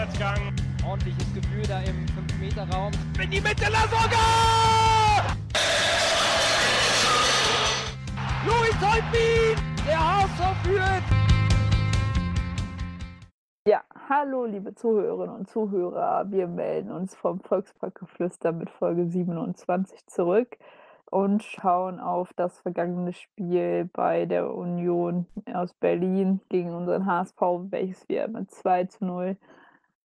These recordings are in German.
Vorwärtsgang. Ordentliches Gefühl da im 5-Meter-Raum. In die Mitte, Lasogga! Louis Holtbein! Der HSV führt! Ja, hallo liebe Zuhörerinnen und Zuhörer. Wir melden uns vom Volksparkgeflüster mit Folge 27 zurück und schauen auf das vergangene Spiel bei der Union aus Berlin gegen unseren HSV, welches wir mit 2 zu 0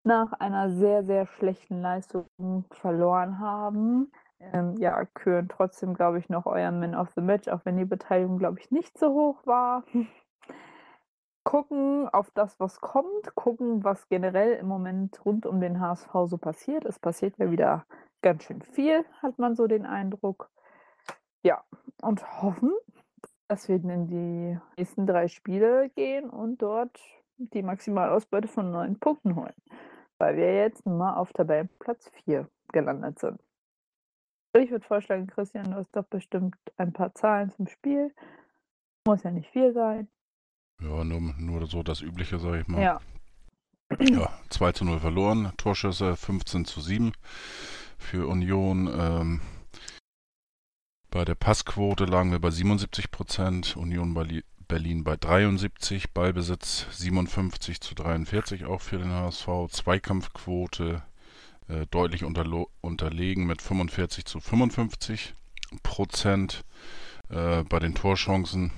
nach einer sehr, sehr schlechten Leistung verloren haben. Ähm, ja, küren trotzdem, glaube ich, noch euer Man of the Match, auch wenn die Beteiligung, glaube ich, nicht so hoch war. gucken auf das, was kommt, gucken, was generell im Moment rund um den HSV so passiert. Es passiert ja wieder ganz schön viel, hat man so den Eindruck. Ja, und hoffen, dass wir in die nächsten drei Spiele gehen und dort die Maximalausbeute von neun Punkten holen weil wir jetzt nun mal auf Tabellenplatz 4 gelandet sind. Ich würde vorschlagen, Christian, du hast doch bestimmt ein paar Zahlen zum Spiel. Muss ja nicht viel sein. Ja, nur, nur so das Übliche, sage ich mal. Ja. Ja, 2 zu 0 verloren, Torschüsse 15 zu 7 für Union. Ähm, bei der Passquote lagen wir bei 77 Prozent, Union bei Berlin bei 73, Ballbesitz 57 zu 43 auch für den HSV, Zweikampfquote äh, deutlich unterlegen mit 45 zu 55 Prozent. Äh, bei den Torchancen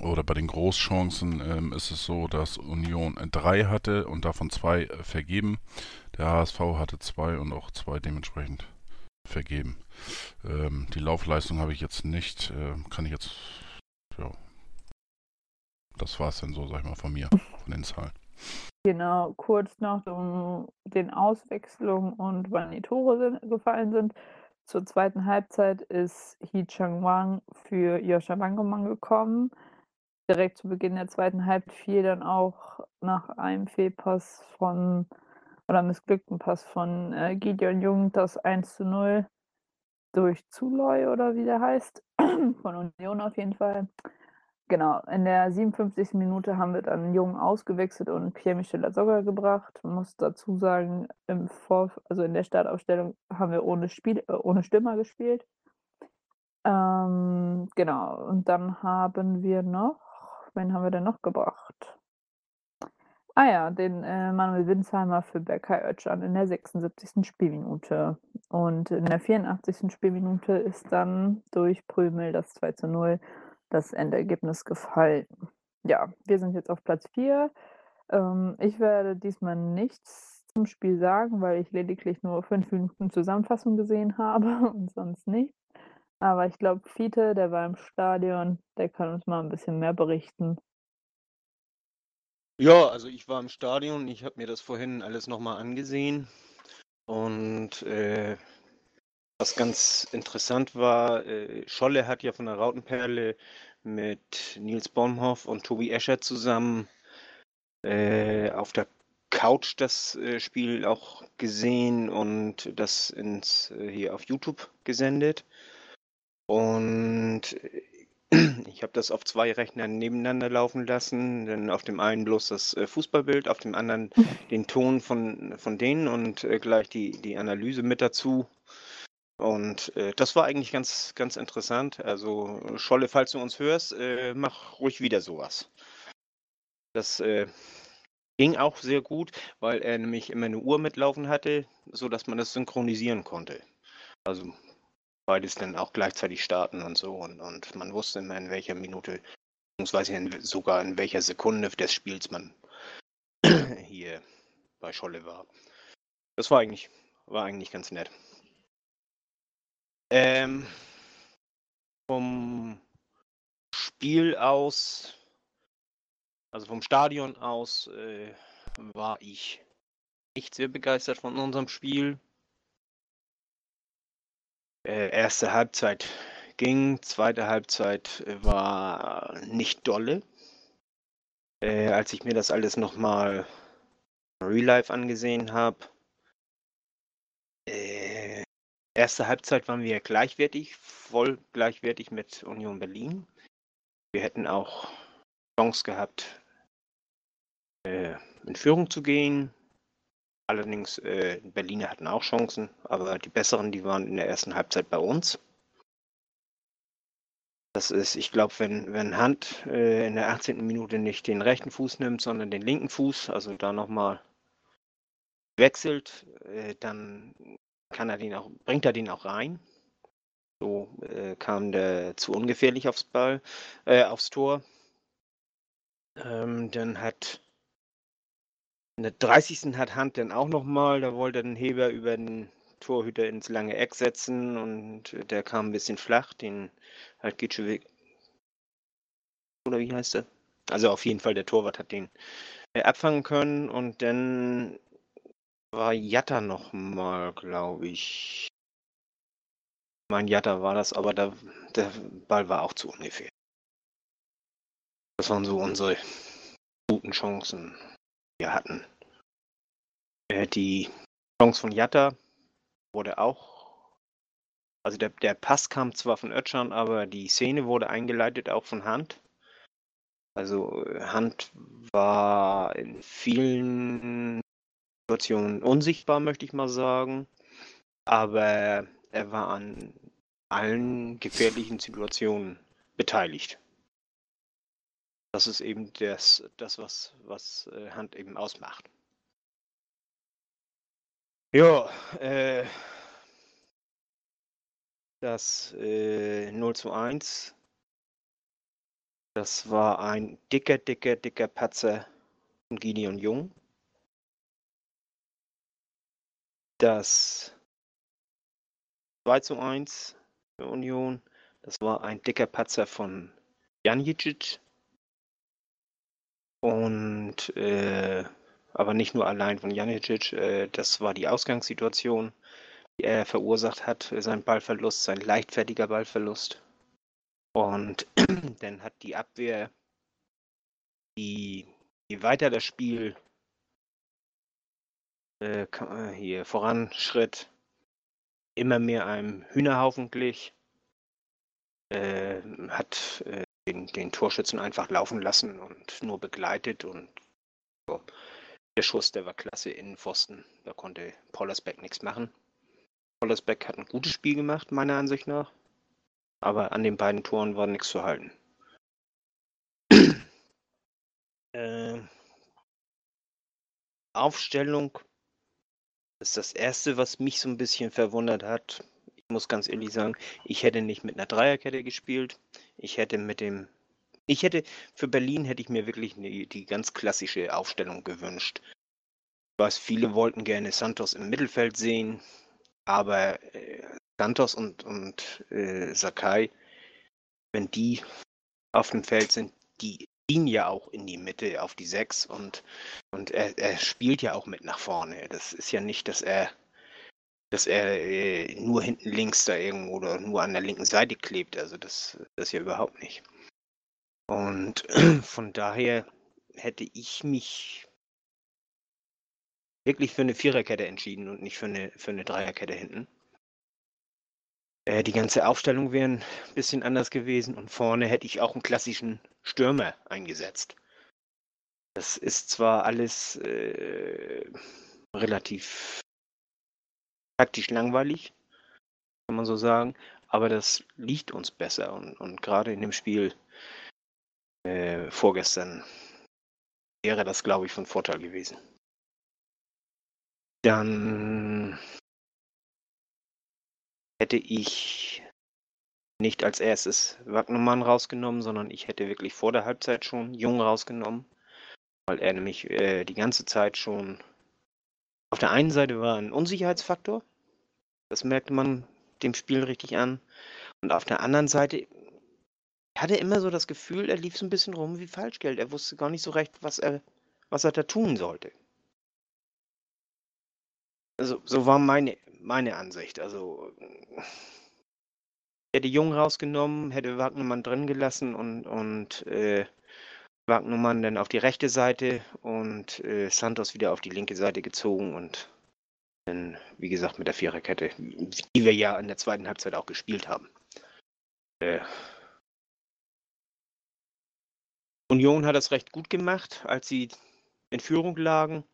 oder bei den Großchancen ähm, ist es so, dass Union drei hatte und davon zwei äh, vergeben. Der HSV hatte zwei und auch zwei dementsprechend vergeben. Ähm, die Laufleistung habe ich jetzt nicht, äh, kann ich jetzt ja, das war es dann so, sag ich mal, von mir, von den Zahlen. Genau, kurz noch um den Auswechslungen und wann die Tore sind, gefallen sind. Zur zweiten Halbzeit ist Hee Chang Wang für Joscha Wangemann gekommen. Direkt zu Beginn der zweiten Halbzeit fiel dann auch nach einem Fehlpass von oder missglückten Pass von äh, Gideon Jung das 1 zu 0 durch Zuloy oder wie der heißt, von Union auf jeden Fall. Genau, in der 57. Minute haben wir dann Jung ausgewechselt und Pierre-Michel Azogga gebracht. Muss dazu sagen, im Vor also in der Startaufstellung haben wir ohne, Spiel äh, ohne Stürmer gespielt. Ähm, genau, und dann haben wir noch, wen haben wir denn noch gebracht? Ah ja, den äh, Manuel Winsheimer für Berkay Özcan in der 76. Spielminute. Und in der 84. Spielminute ist dann durch Prümel das 2 zu 0 das Endergebnis gefallen. Ja, wir sind jetzt auf Platz 4. Ähm, ich werde diesmal nichts zum Spiel sagen, weil ich lediglich nur fünf Minuten Zusammenfassung gesehen habe und sonst nichts. Aber ich glaube, Fiete, der war im Stadion, der kann uns mal ein bisschen mehr berichten. Ja, also ich war im Stadion, ich habe mir das vorhin alles nochmal angesehen und äh, was ganz interessant war, äh, Scholle hat ja von der Rautenperle mit Nils Baumhoff und Tobi Escher zusammen äh, auf der Couch das äh, Spiel auch gesehen und das ins, äh, hier auf YouTube gesendet. Und äh, ich habe das auf zwei Rechnern nebeneinander laufen lassen. Dann auf dem einen bloß das äh, Fußballbild, auf dem anderen den Ton von, von denen und äh, gleich die, die Analyse mit dazu. Und äh, das war eigentlich ganz, ganz interessant. Also, Scholle, falls du uns hörst, äh, mach ruhig wieder sowas. Das ging auch sehr gut, weil er nämlich immer eine Uhr mitlaufen hatte, sodass man das synchronisieren konnte. Also beides dann auch gleichzeitig starten und so. Und, und man wusste immer, in welcher Minute, beziehungsweise in, sogar in welcher Sekunde des Spiels man hier bei Scholle war. Das war eigentlich, war eigentlich ganz nett. Ähm, vom Spiel aus, also vom Stadion aus, äh, war ich nicht sehr begeistert von unserem Spiel. Äh, erste Halbzeit ging, zweite Halbzeit äh, war nicht dolle. Äh, als ich mir das alles nochmal Real Life angesehen habe, Erste Halbzeit waren wir gleichwertig, voll gleichwertig mit Union Berlin. Wir hätten auch Chance gehabt, äh, in Führung zu gehen. Allerdings, äh, Berliner hatten auch Chancen, aber die besseren, die waren in der ersten Halbzeit bei uns. Das ist, ich glaube, wenn, wenn Hand äh, in der 18. Minute nicht den rechten Fuß nimmt, sondern den linken Fuß, also da nochmal wechselt, äh, dann kann er den auch, bringt er den auch rein. So äh, kam der zu ungefährlich aufs Ball, äh, aufs Tor. Ähm, dann hat in der 30. hat Hand dann auch nochmal, da wollte den Heber über den Torhüter ins lange Eck setzen und der kam ein bisschen flach, den hat Gitschewig oder wie heißt er? Also auf jeden Fall der Torwart hat den äh, abfangen können und dann war Jatta nochmal, glaube ich. Mein Jatta war das, aber da, der Ball war auch zu ungefähr. Das waren so unsere guten Chancen, wir hatten. Äh, die Chance von Jatta wurde auch, also der, der Pass kam zwar von Ötschan, aber die Szene wurde eingeleitet auch von Hand. Also Hand war in vielen Situationen unsichtbar, möchte ich mal sagen. Aber er war an allen gefährlichen Situationen beteiligt. Das ist eben das, das was, was äh, Hand eben ausmacht. Ja, äh, das äh, 0 zu 1, das war ein dicker, dicker, dicker Patzer von Gideon Jung. Das 2 zu 1 für Union, das war ein dicker Patzer von Janicic. Und äh, aber nicht nur allein von Janicic. Äh, das war die Ausgangssituation, die er verursacht hat, sein Ballverlust, sein leichtfertiger Ballverlust. Und dann hat die Abwehr, die, je weiter das Spiel äh, äh, hier voranschritt, immer mehr einem Hühnerhaufen glich, äh, hat äh, den, den Torschützen einfach laufen lassen und nur begleitet und so. Der Schuss, der war klasse Innenpfosten. Da konnte Pollersbeck nichts machen. Pollersbeck hat ein gutes Spiel gemacht, meiner Ansicht nach. Aber an den beiden Toren war nichts zu halten. äh, Aufstellung ist das Erste, was mich so ein bisschen verwundert hat. Ich muss ganz ehrlich sagen, ich hätte nicht mit einer Dreierkette gespielt. Ich hätte mit dem ich hätte, für Berlin hätte ich mir wirklich die, die ganz klassische Aufstellung gewünscht. Ich weiß, viele wollten gerne Santos im Mittelfeld sehen, aber äh, Santos und, und äh, Sakai, wenn die auf dem Feld sind, die ziehen ja auch in die Mitte auf die Sechs und, und er, er spielt ja auch mit nach vorne. Das ist ja nicht, dass er dass er äh, nur hinten links da irgendwo oder nur an der linken Seite klebt. Also das, das ja überhaupt nicht. Und von daher hätte ich mich wirklich für eine Viererkette entschieden und nicht für eine, für eine Dreierkette hinten. Äh, die ganze Aufstellung wäre ein bisschen anders gewesen und vorne hätte ich auch einen klassischen Stürmer eingesetzt. Das ist zwar alles äh, relativ taktisch langweilig, kann man so sagen, aber das liegt uns besser und, und gerade in dem Spiel äh, vorgestern wäre das, glaube ich, von Vorteil gewesen. Dann hätte ich nicht als erstes Wagnermann rausgenommen, sondern ich hätte wirklich vor der Halbzeit schon Jung rausgenommen, weil er nämlich äh, die ganze Zeit schon auf der einen Seite war ein Unsicherheitsfaktor, das merkte man dem Spiel richtig an, und auf der anderen Seite hatte immer so das Gefühl, er lief so ein bisschen rum wie Falschgeld. Er wusste gar nicht so recht, was er, was er da tun sollte. Also, so war meine, meine Ansicht. Also, hätte Jung rausgenommen, hätte Wagnermann drin gelassen und, und äh, Wagnermann dann auf die rechte Seite und äh, Santos wieder auf die linke Seite gezogen und wie gesagt, mit der Viererkette, die wir ja in der zweiten Halbzeit auch gespielt haben. Äh, Union hat das recht gut gemacht, als sie in Führung lagen.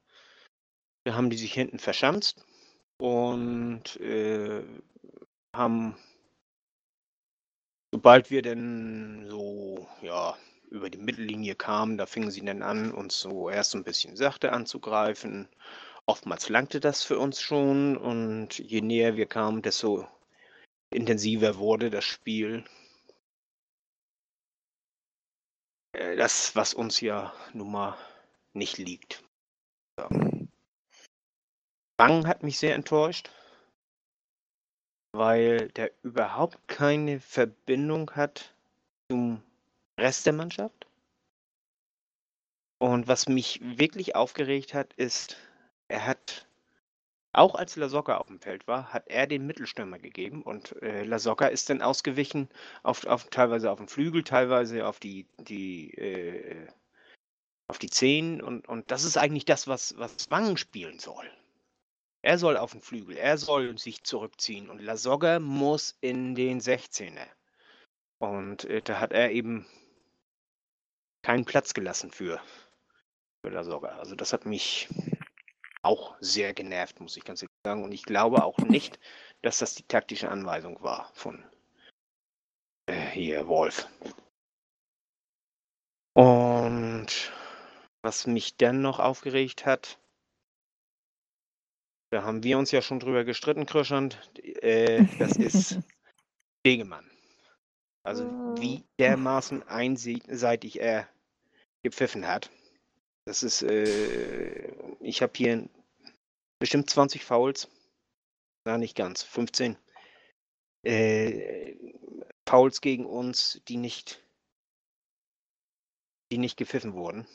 wir haben die sich hinten verschanzt und äh, haben, sobald wir denn so, ja, über die Mittellinie kamen, da fingen sie dann an, uns so erst ein bisschen sachte anzugreifen. Oftmals langte das für uns schon und je näher wir kamen, desto intensiver wurde das Spiel. Äh, das, was uns ja nun mal nicht liegt. Ja. Bang hat mich sehr enttäuscht, weil der überhaupt keine Verbindung hat zum Rest der Mannschaft. Und was mich wirklich aufgeregt hat, ist, er hat, auch als Lasocca auf dem Feld war, hat er den Mittelstürmer gegeben und äh, Lasocca ist dann ausgewichen, auf, auf, teilweise auf den Flügel, teilweise auf die, die, äh, auf die Zehen und, und das ist eigentlich das, was, was Wangen spielen soll. Er soll auf den Flügel, er soll sich zurückziehen und Lasogga muss in den 16er. Und äh, da hat er eben keinen Platz gelassen für, für Lasogga. Also das hat mich auch sehr genervt, muss ich ganz ehrlich sagen. Und ich glaube auch nicht, dass das die taktische Anweisung war von äh, hier Wolf. Und was mich dann noch aufgeregt hat, da haben wir uns ja schon drüber gestritten, Kröschand. Äh, das ist Degemann. Also wie dermaßen einseitig er gepfiffen hat. Das ist, äh, ich habe hier bestimmt 20 Fouls. Na, nicht ganz, 15. Äh, Fouls gegen uns, die nicht, die nicht gepfiffen wurden.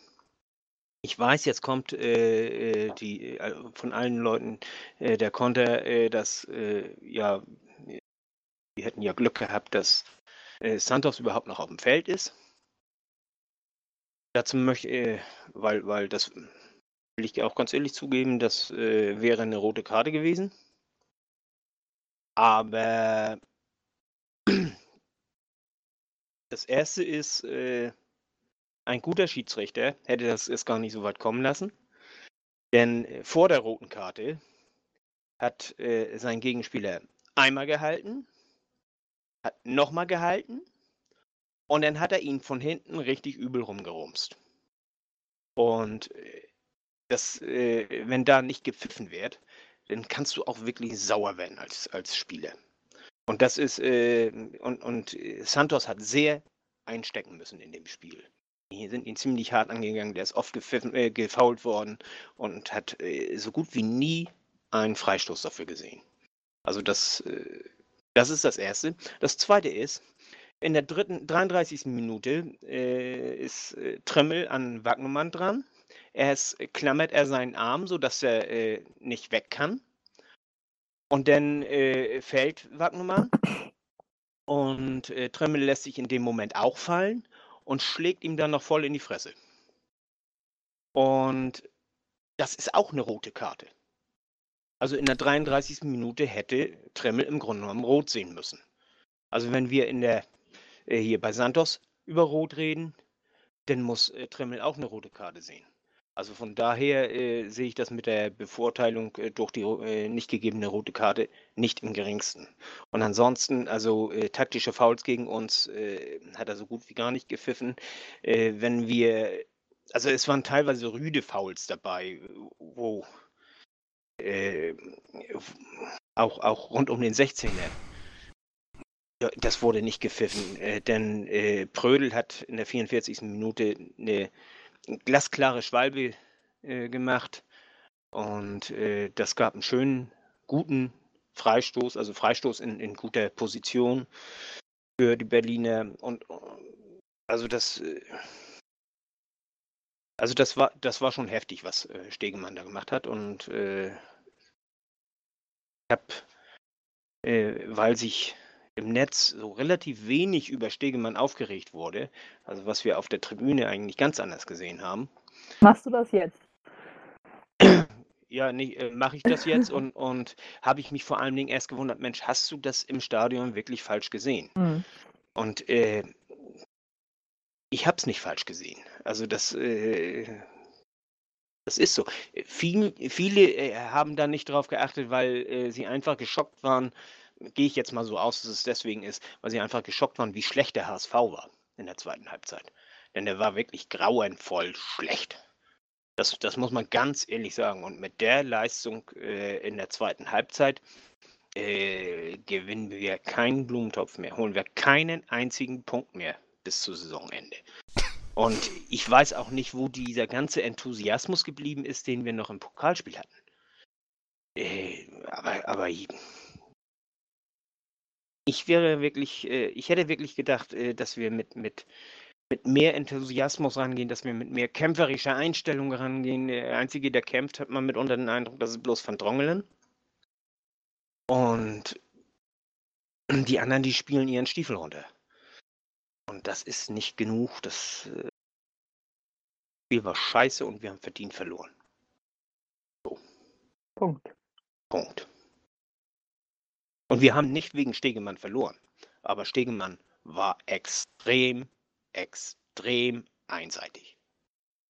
Ich weiß, jetzt kommt äh, äh die, äh, von allen Leuten äh, der Konter, äh, dass äh, ja, wir hätten ja Glück gehabt, dass Santos überhaupt noch auf dem Feld ist. Dazu möchte, weil, weil das will ich auch ganz ehrlich zugeben, das wäre eine rote Karte gewesen. Aber das erste ist, ein guter Schiedsrichter hätte das erst gar nicht so weit kommen lassen. Denn äh, vor der roten Karte hat äh, sein Gegenspieler einmal gehalten, hat nochmal gehalten und dann hat er ihn von hinten richtig übel rumgerumst. Und äh, das, äh, wenn da nicht gepfiffen wird, dann kannst du auch wirklich sauer werden als, als Spieler. Und das ist, äh, und, und äh, Santos hat sehr einstecken müssen in dem Spiel. Die sind ihn ziemlich hart angegangen. Der ist oft äh, gefault worden und hat äh, so gut wie nie einen Freistoß dafür gesehen. Also das, äh, das ist das Erste. Das Zweite ist, in der dritten, 33. Minute äh, ist äh, Tremmel an Wagnumann dran. Erst klammert er seinen Arm, sodass er äh, nicht weg kann. Und dann äh, fällt Wagnumann. Und äh, Tremmel lässt sich in dem Moment auch fallen und schlägt ihm dann noch voll in die Fresse. Und das ist auch eine rote Karte. Also in der 33. Minute hätte Tremmel im Grunde genommen rot sehen müssen. Also wenn wir in der äh, hier bei Santos über Rot reden, dann muss äh, Tremmel auch eine rote Karte sehen. Also von daher äh, sehe ich das mit der Bevorteilung äh, durch die äh, nicht gegebene rote Karte nicht im geringsten. Und ansonsten, also äh, taktische Fouls gegen uns äh, hat er so gut wie gar nicht gepfiffen. Wenn wir, also es waren teilweise rüde Fouls dabei, wo auch, auch rund um den 16er. Das wurde nicht gepfiffen, denn Prödel hat in der 44. Minute eine glasklare Schwalbe äh, gemacht. Und äh, das gab einen schönen, guten Freistoß, also Freistoß in, in guter Position für die Berliner. Und also das, äh, also das war, das war schon heftig, was äh, Stegemann da gemacht hat. Und äh, ich habe, äh, weil sich im Netz so relativ wenig über Stegemann aufgeregt wurde, also was wir auf der Tribüne eigentlich ganz anders gesehen haben. Machst du das jetzt? Ja, nee, äh, mache ich das jetzt und, und habe ich mich vor allen Dingen erst gewundert, Mensch, hast du das im Stadion wirklich falsch gesehen? Mhm. Und äh, ich habe es nicht falsch gesehen. Also das, äh, Das ist so. Viel, viele äh, haben da nicht drauf geachtet, weil äh, sie einfach geschockt waren. Gehe ich jetzt mal so aus, dass es deswegen ist, weil sie einfach geschockt waren, wie schlecht der HSV war in der zweiten Halbzeit. Denn der war wirklich grauenvoll schlecht. Das, das muss man ganz ehrlich sagen. Und mit der Leistung äh, in der zweiten Halbzeit äh, gewinnen wir keinen Blumentopf mehr, holen wir keinen einzigen Punkt mehr bis zu Saisonende. Und ich weiß auch nicht, wo dieser ganze Enthusiasmus geblieben ist, den wir noch im Pokalspiel hatten. Äh, aber, aber ich wäre wirklich, äh, ich hätte wirklich gedacht, äh, dass wir mit, mit, mit mehr Enthusiasmus rangehen, dass wir mit mehr kämpferischer Einstellung rangehen. Der Einzige, der kämpft, hat man mitunter den Eindruck, das ist bloß Van Drongelen. Und die anderen, die spielen ihren Stiefel runter. Und das ist nicht genug. Das äh, Spiel war scheiße und wir haben verdient verloren. So. Punkt. Punkt. Und wir haben nicht wegen Stegemann verloren. Aber Stegemann war extrem, extrem einseitig.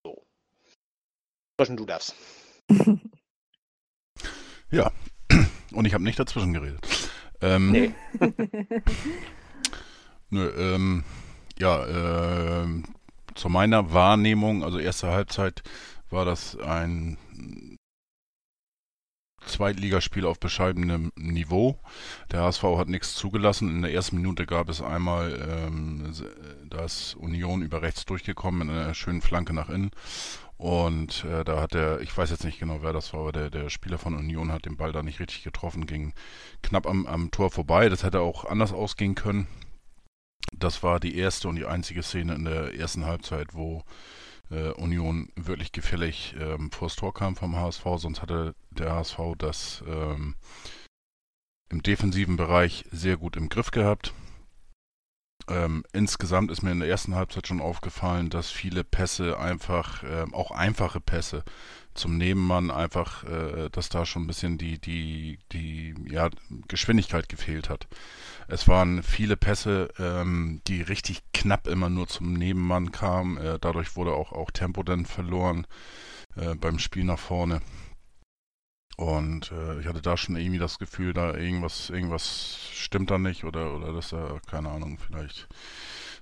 So. Zwischen du darfst. Ja, und ich habe nicht dazwischen geredet. Ähm, Nee. Nö, ähm, ja, ähm, zu meiner Wahrnehmung, also erste Halbzeit war das ein Zweitligaspiel auf bescheidenem Niveau. Der HSV hat nichts zugelassen. In der ersten Minute gab es einmal, ähm, da ist Union über rechts durchgekommen mit einer schönen Flanke nach innen. Und äh, da hat der, ich weiß jetzt nicht genau, wer das war, aber der, der Spieler von Union hat den Ball da nicht richtig getroffen, ging knapp am, am Tor vorbei. Das hätte auch anders ausgehen können. Das war die erste und die einzige Szene in der ersten Halbzeit, wo äh, Union wirklich gefällig ähm, vors Tor kam vom HSV, sonst hatte der HSV das ähm, im defensiven Bereich sehr gut im Griff gehabt. Ähm, insgesamt ist mir in der ersten Halbzeit schon aufgefallen, dass viele Pässe einfach, ähm, auch einfache Pässe zum Nebenmann einfach, äh, dass da schon ein bisschen die, die, die ja, Geschwindigkeit gefehlt hat. Es waren viele Pässe, ähm, die richtig knapp immer nur zum Nebenmann kamen. Äh, dadurch wurde auch, auch Tempo dann verloren äh, beim Spiel nach vorne. Und äh, ich hatte da schon irgendwie das Gefühl, da irgendwas, irgendwas stimmt da nicht oder, oder dass da, keine Ahnung, vielleicht,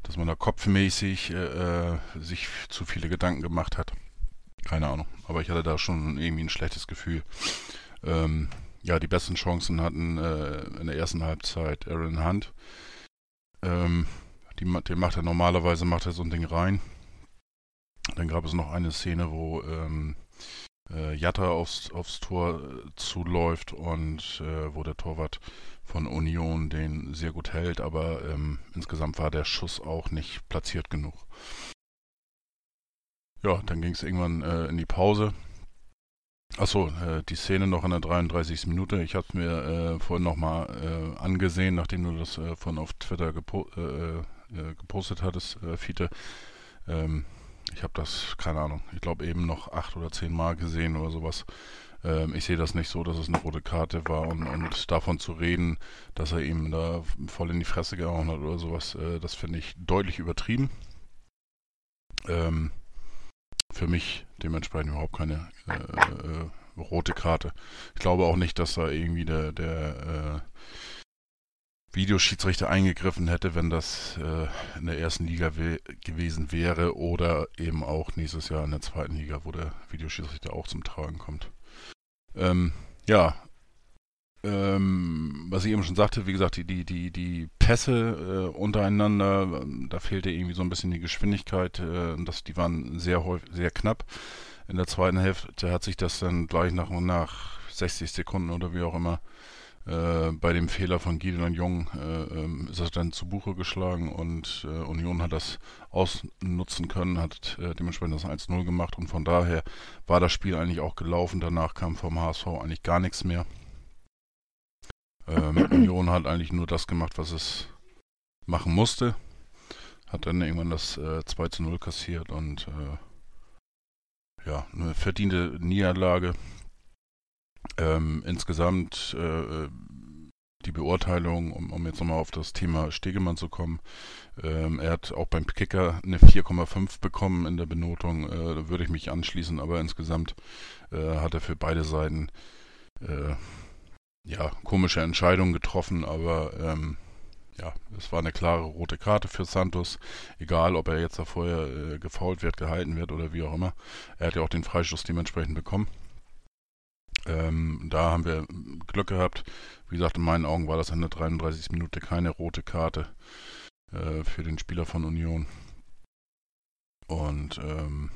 dass man da kopfmäßig äh, sich zu viele Gedanken gemacht hat. Keine Ahnung. Aber ich hatte da schon irgendwie ein schlechtes Gefühl. Ähm, ja, die besten Chancen hatten äh, in der ersten Halbzeit Aaron Hunt. Ähm, die, den macht er normalerweise, macht er so ein Ding rein. Dann gab es noch eine Szene, wo ähm, äh, Jatta aufs, aufs Tor äh, zuläuft und äh, wo der Torwart von Union den sehr gut hält, aber ähm, insgesamt war der Schuss auch nicht platziert genug. Ja, dann ging es irgendwann äh, in die Pause. Achso, äh, die Szene noch in der 33. Minute. Ich habe es mir äh, vorhin nochmal äh, angesehen, nachdem du das äh, von auf Twitter gepo äh, äh, gepostet hattest, äh, Fiete. Ähm, ich habe das, keine Ahnung, ich glaube eben noch acht oder zehn Mal gesehen oder sowas. Ähm, ich sehe das nicht so, dass es eine rote Karte war und, und davon zu reden, dass er ihm da voll in die Fresse gehauen hat oder sowas, äh, das finde ich deutlich übertrieben. Ähm, für mich dementsprechend überhaupt keine äh, äh, rote Karte. Ich glaube auch nicht, dass da irgendwie der, der äh, Videoschiedsrichter eingegriffen hätte, wenn das äh, in der ersten Liga gewesen wäre oder eben auch nächstes Jahr in der zweiten Liga, wo der Videoschiedsrichter auch zum Tragen kommt. Ähm, ja, ähm, was ich eben schon sagte, wie gesagt, die, die, die, die Pässe äh, untereinander, da fehlte irgendwie so ein bisschen die Geschwindigkeit, äh, das, die waren sehr häufig, sehr knapp. In der zweiten Hälfte hat sich das dann gleich nach und nach 60 Sekunden oder wie auch immer äh, bei dem Fehler von Gideon Jung äh, ähm, ist das dann zu Buche geschlagen und äh, Union hat das ausnutzen können, hat äh, dementsprechend das 1-0 gemacht und von daher war das Spiel eigentlich auch gelaufen. Danach kam vom HSV eigentlich gar nichts mehr. Ähm, Union hat eigentlich nur das gemacht, was es machen musste. Hat dann irgendwann das äh, 2 zu 0 kassiert und äh, ja, eine verdiente Niederlage. Ähm, insgesamt äh, die Beurteilung, um, um jetzt nochmal auf das Thema Stegemann zu kommen. Ähm, er hat auch beim Kicker eine 4,5 bekommen in der Benotung. Äh, würde ich mich anschließen, aber insgesamt äh, hat er für beide Seiten äh, ja, komische Entscheidungen getroffen, aber ähm, ja, es war eine klare rote Karte für Santos. Egal, ob er jetzt da vorher äh, gefault wird, gehalten wird oder wie auch immer. Er hat ja auch den Freistoß dementsprechend bekommen. Ähm, da haben wir Glück gehabt. Wie gesagt, in meinen Augen war das in der 33. Minute keine rote Karte äh, für den Spieler von Union. Und ähm,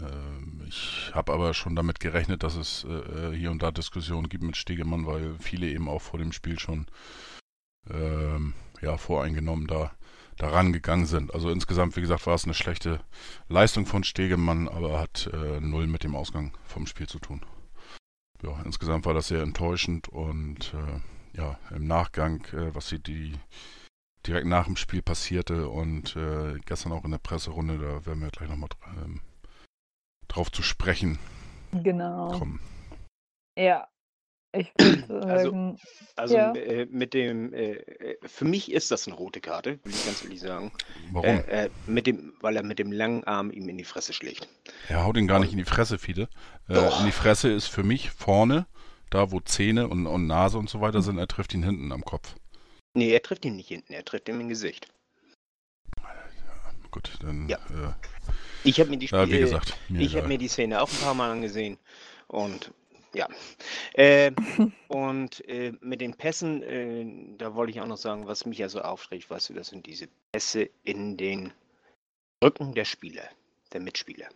äh, ich habe aber schon damit gerechnet, dass es äh, hier und da Diskussionen gibt mit Stegemann, weil viele eben auch vor dem Spiel schon ähm, ja, voreingenommen da daran gegangen sind. Also insgesamt, wie gesagt, war es eine schlechte Leistung von Stegemann, aber hat äh, null mit dem Ausgang vom Spiel zu tun ja, insgesamt war das sehr enttäuschend und äh, ja, im Nachgang, äh, was sie die direkt nach dem Spiel passierte und äh, gestern auch in der Presserunde, da werden wir gleich nochmal ähm, drauf zu sprechen Genau. kommen. Ja. Ich würde Also- sagen, Also Ja. äh, mit dem, äh, äh, für mich ist das eine rote Karte, will ich ganz ehrlich sagen. Warum? Äh, äh, mit dem, weil er mit dem langen Arm ihm in die Fresse schlägt. er haut ihn gar nicht in die Fresse, Fiete. Äh, in die Fresse ist für mich vorne, da wo Zähne und, und Nase und so weiter sind, er trifft ihn hinten am Kopf. Nee, er trifft ihn nicht hinten, er trifft ihm im Gesicht. Gut, dann, Ja. äh, Ich habe mir die ja, gesagt, mir Ich habe egal. mir die Szene auch ein paar Mal angesehen und ja. Äh, und äh, mit den Pässen, äh, da wollte ich auch noch sagen, was mich ja so aufregt, weißt du, das sind diese Pässe in den Rücken der Spieler, der Mitspieler.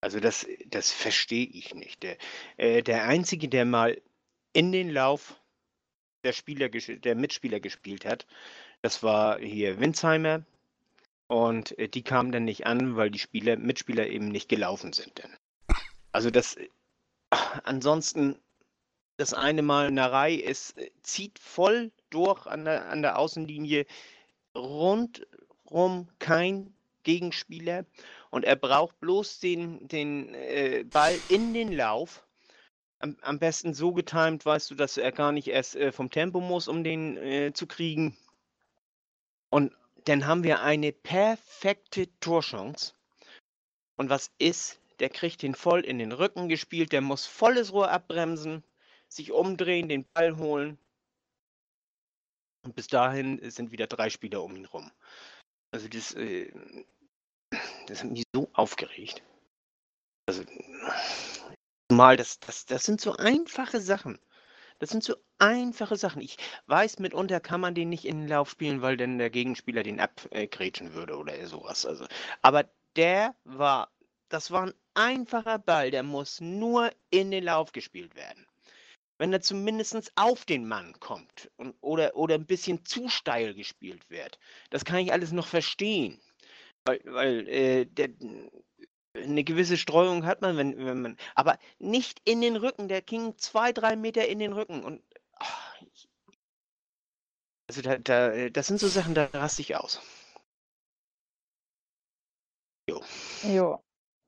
Also das, das verstehe ich nicht. Der, äh, der Einzige, der mal in den Lauf der, Spieler, der Mitspieler gespielt hat, das war hier Winsheimer. Und äh, die kamen dann nicht an, weil die Spieler, Mitspieler eben nicht gelaufen sind. Dann. Also das, ansonsten, das eine Mal Narei, es äh, zieht voll durch an der, an der Außenlinie, rundrum kein Gegenspieler und er braucht bloß den, den äh, Ball in den Lauf. Am, am besten so getimt, weißt du, dass er gar nicht erst äh, vom Tempo muss, um den äh, zu kriegen. Und dann haben wir eine perfekte Torchance. Und was ist? Der kriegt den voll in den Rücken gespielt, der muss volles Rohr abbremsen, sich umdrehen, den Ball holen. Und bis dahin sind wieder drei Spieler um ihn rum. Also das, äh, das hat mich so aufgeregt. Also mal, das, das, das sind so einfache Sachen. Das sind so einfache Sachen. Ich weiß, mitunter kann man den nicht in den Lauf spielen, weil dann der Gegenspieler den abgrätschen würde oder sowas. Also, aber der war, das war ein einfacher Ball, der muss nur in den Lauf gespielt werden. Wenn er zumindest auf den Mann kommt und, oder, oder ein bisschen zu steil gespielt wird, das kann ich alles noch verstehen. Weil, weil äh, der, eine gewisse Streuung hat man, wenn, wenn man. Aber nicht in den Rücken. Der ging zwei, drei Meter in den Rücken. Und ah, ich- also da, da, das sind so Sachen, da raste ich aus. jo.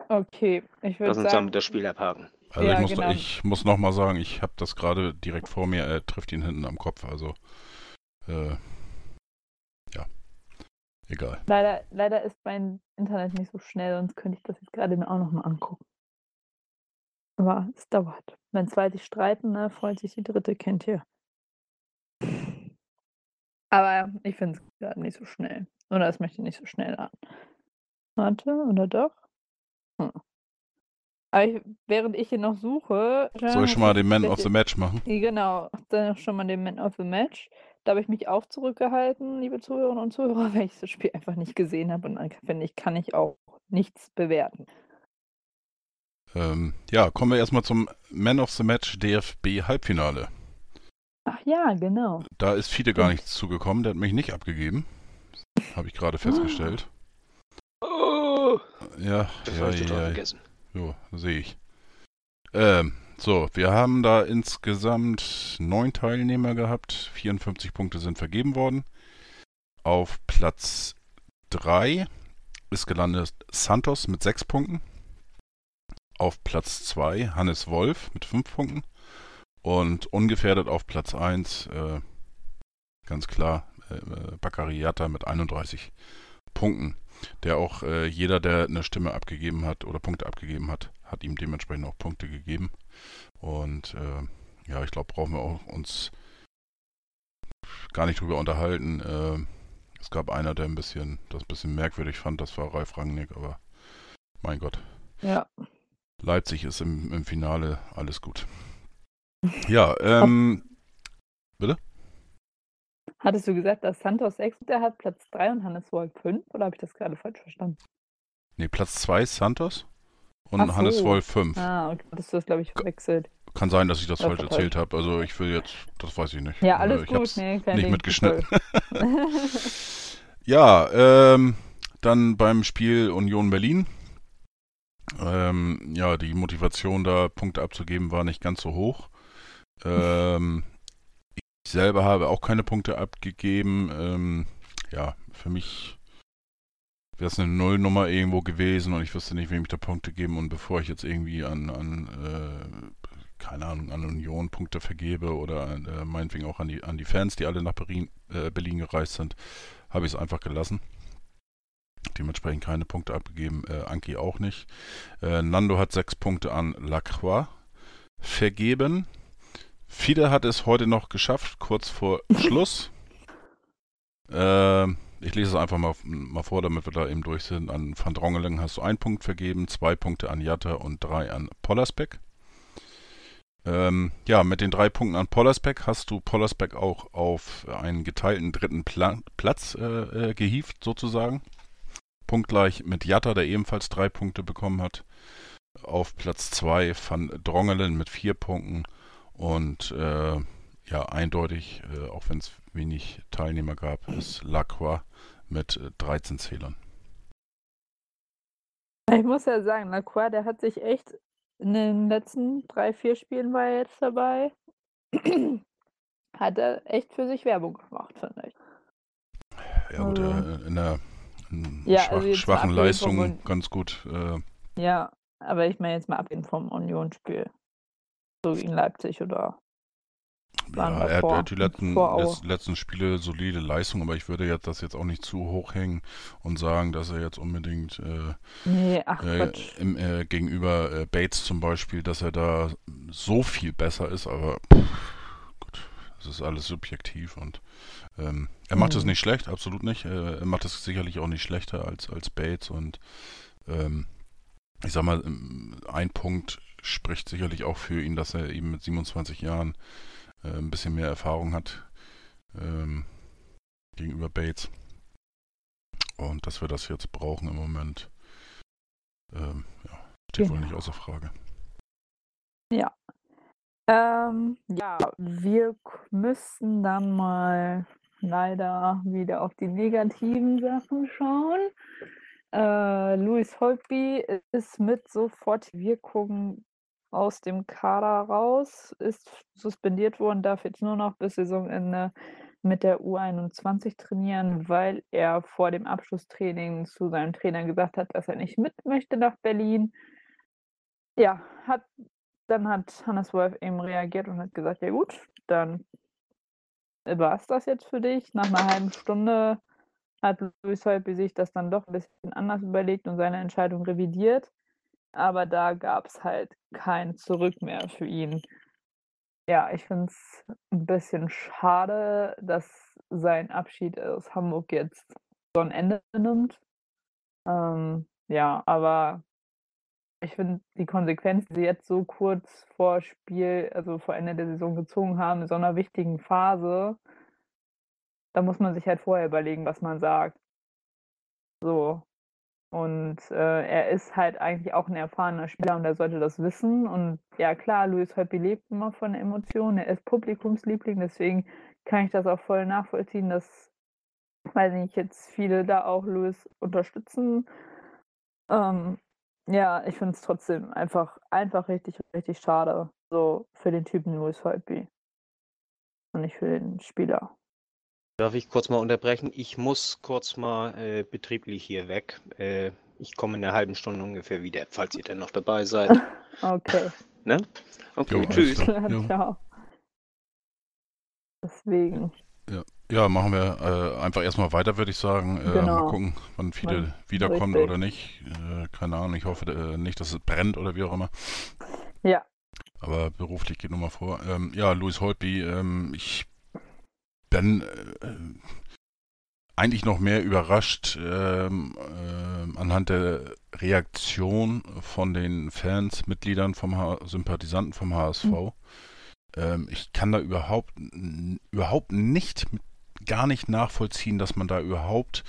Okay, ich würde Lass uns sagen, damit das Spiel abhaken. Also Ja, ich muss, genau. ich muss nochmal sagen, ich habe das gerade direkt vor mir, er trifft ihn hinten am Kopf, also äh, ja, egal. leider, leider ist mein Internet nicht so schnell, sonst könnte ich das jetzt gerade mir auch nochmal angucken. Aber es dauert. Wenn zwei sich streiten, ne, freut sich die dritte, kennt ihr. Aber ich finde es gerade nicht so schnell. Oder es möchte nicht so schnell an. Warte, oder doch? Hm. Aber ich, während ich hier noch suche. Soll ich schon mal den Man of the Match machen? Genau, dann schon mal den Man of the Match. Da habe ich mich auch zurückgehalten, liebe Zuhörerinnen und Zuhörer, weil ich das Spiel einfach nicht gesehen habe. Und dann finde ich, kann ich auch nichts bewerten. Ähm, ja, kommen wir erstmal zum Man of the Match DFB Halbfinale. Ach ja, genau. Da ist Fiete gar nichts zugekommen, der hat mich nicht abgegeben. Habe ich gerade festgestellt. Oh, Ja, das ja, habe ich total ja, ja. vergessen. Jo, sehe ich. Ähm, so, wir haben da insgesamt neun Teilnehmer gehabt. 54 Punkte sind vergeben worden. Auf Platz 3 ist gelandet Santos mit 6 Punkten. Auf Platz 2 Hannes Wolf mit 5 Punkten. Und ungefährdet auf Platz 1, äh, ganz klar, äh, Baccariata mit 31 Punkten. Der auch äh, jeder, der eine Stimme abgegeben hat oder Punkte abgegeben hat, hat ihm dementsprechend auch Punkte gegeben. Und äh, ja, ich glaube, brauchen wir auch uns gar nicht drüber unterhalten. Äh, es gab einer, der ein bisschen, das ein bisschen merkwürdig fand, das war Ralf Rangnick, aber mein Gott. Ja. Leipzig ist im, im Finale alles gut. Ja, ähm. Bitte? Hattest du gesagt, dass Santos 6 der hat Platz 3 und Hannes Wolf 5? Oder habe ich das gerade falsch verstanden? Nee, Platz 2 ist Santos und so. Hannes Wolf 5. Ah, okay. Hattest du das, glaube ich, verwechselt. Kann sein, dass ich das Ja, falsch erzählt habe. Also ich will jetzt, das weiß ich nicht. Ja, Äh, alles ich gut. Nee, nicht Ding. mitgeschnitten. Ja, ähm, dann beim Spiel Union Berlin. Ähm, ja, die Motivation da Punkte abzugeben war nicht ganz so hoch. Ähm, ich selber habe auch keine Punkte abgegeben. Ähm, ja, für mich wäre es eine Nullnummer irgendwo gewesen und ich wüsste nicht, wem ich da Punkte geben und bevor ich jetzt irgendwie an, an äh, keine Ahnung, an Union Punkte vergebe oder äh, meinetwegen auch an die, an die Fans, die alle nach Berlin, äh, Berlin gereist sind, habe ich es einfach gelassen. Dementsprechend keine Punkte abgegeben, äh, Anki auch nicht. Äh, Nando hat sechs Punkte an Lacroix vergeben. Fide hat es heute noch geschafft, kurz vor Schluss. Ähm, ich lese es einfach mal, mal vor, damit wir da eben durch sind. An Van Drongelen hast du einen Punkt vergeben, zwei Punkte an Jatta und drei an Pollersbeck. Ähm, ja, mit den drei Punkten an Pollersbeck hast du Pollersbeck auch auf einen geteilten dritten Pla Platz äh, äh, gehievt, sozusagen. Punktgleich mit Jatta, der ebenfalls drei Punkte bekommen hat. Auf Platz zwei Van Drongelen mit vier Punkten. Und äh, ja, eindeutig, äh, auch wenn es wenig Teilnehmer gab, ist Lacroix mit äh, 13 Zählern. Ich muss ja sagen, Lacroix, der hat sich echt in den letzten drei, vier Spielen war er jetzt dabei. hat er echt für sich Werbung gemacht, finde ich. Ja, gut, Also- äh, in in Ja, schwach, also schwachen Leistung ganz gut. Äh, Ja, aber ich meine jetzt mal abgesehen vom Union-Spiel. So gegen Leipzig oder ja, er, hat- die letzten, letzten Spiele solide Leistung, aber ich würde jetzt das jetzt auch nicht zu hoch hängen und sagen, dass er jetzt unbedingt äh, Nee, ach äh, im, äh, gegenüber äh, Bates zum Beispiel, dass er da so viel besser ist, aber pff, gut, das ist alles subjektiv und ähm, er macht es Mhm. nicht schlecht, absolut nicht. Äh, er macht es sicherlich auch nicht schlechter als, als Bates und ähm, ich sag mal, ähm, ein Punkt spricht sicherlich auch für ihn, dass er eben mit 27 Jahren äh, ein bisschen mehr Erfahrung hat ähm, gegenüber Bates. Und dass wir das jetzt brauchen im Moment, ähm, ja, steht wohl Genau. nicht außer Frage. Ähm, ja, wir müssten dann mal leider wieder auf die negativen Sachen schauen. Äh, Luis Holtby ist mit Sofortwirkung aus dem Kader raus, ist suspendiert worden, darf jetzt nur noch bis Saisonende mit der U21 trainieren, weil er vor dem Abschlusstraining zu seinem Trainer gesagt hat, dass er nicht mit möchte nach Berlin. Ja, hat dann hat Hannes Wolf eben reagiert und hat gesagt, ja gut, dann war es das jetzt für dich. Nach einer halben Stunde hat Luis Holtby sich das dann doch ein bisschen anders überlegt und seine Entscheidung revidiert. Aber da gab es halt kein Zurück mehr für ihn. Ja, ich finde es ein bisschen schade, dass sein Abschied aus Hamburg jetzt so ein Ende nimmt. Ähm, ja, aber ich finde die Konsequenz, die sie jetzt so kurz vor Spiel, also vor Ende der Saison gezogen haben, in so einer wichtigen Phase, da muss man sich halt vorher überlegen, was man sagt. So. Und äh, er ist halt eigentlich auch ein erfahrener Spieler und er sollte das wissen. Und ja, klar, Luis Holtby lebt immer von Emotionen. Er ist Publikumsliebling, deswegen kann ich das auch voll nachvollziehen, dass, weiß nicht, jetzt viele da auch Luis unterstützen. Ähm, ja, ich finde es trotzdem einfach, einfach richtig, richtig schade. So für den Typen Louis Holtby. Und nicht für den Spieler. Darf ich kurz mal unterbrechen? Ich muss kurz mal äh, betrieblich hier weg. Äh, ich komme in einer halben Stunde ungefähr wieder, falls ihr denn noch dabei seid. Okay. Ne? Okay, Jo, tschüss. klar. Ciao. Deswegen. Ja, ja machen wir äh, einfach erstmal weiter, würde ich sagen. Äh, Genau. Mal gucken, wann Fide Wann- wiederkommt richtig. oder nicht. Äh, keine Ahnung, ich hoffe äh, nicht, dass es brennt oder wie auch immer. Ja. Aber beruflich geht nun mal vor. Ähm, ja, Louis Holtby, ähm, ich bin äh, eigentlich noch mehr überrascht ähm, ähm, anhand der Reaktion von den Fans, Mitgliedern vom H Sympathisanten vom HSV. Mhm. Ähm, ich kann da überhaupt überhaupt nicht gar nicht nachvollziehen, dass man da überhaupt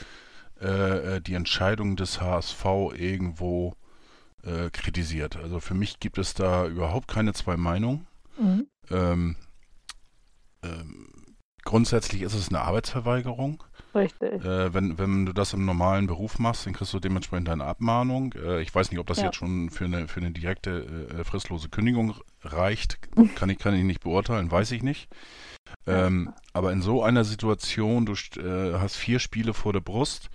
äh, äh, die Entscheidung des HSV irgendwo äh, kritisiert. Also für mich gibt es da überhaupt keine zwei Meinungen. Mhm. Ähm, ähm, grundsätzlich ist es eine Arbeitsverweigerung. Richtig. Äh, wenn, wenn du das im normalen Beruf machst, dann kriegst du dementsprechend eine Abmahnung. Äh, ich weiß nicht, ob das Ja. jetzt schon für eine, für eine direkte äh, fristlose Kündigung reicht. Kann ich, kann ich nicht beurteilen, weiß ich nicht. Ja. Ähm, aber in so einer Situation, du äh, hast vier Spiele vor der Brust,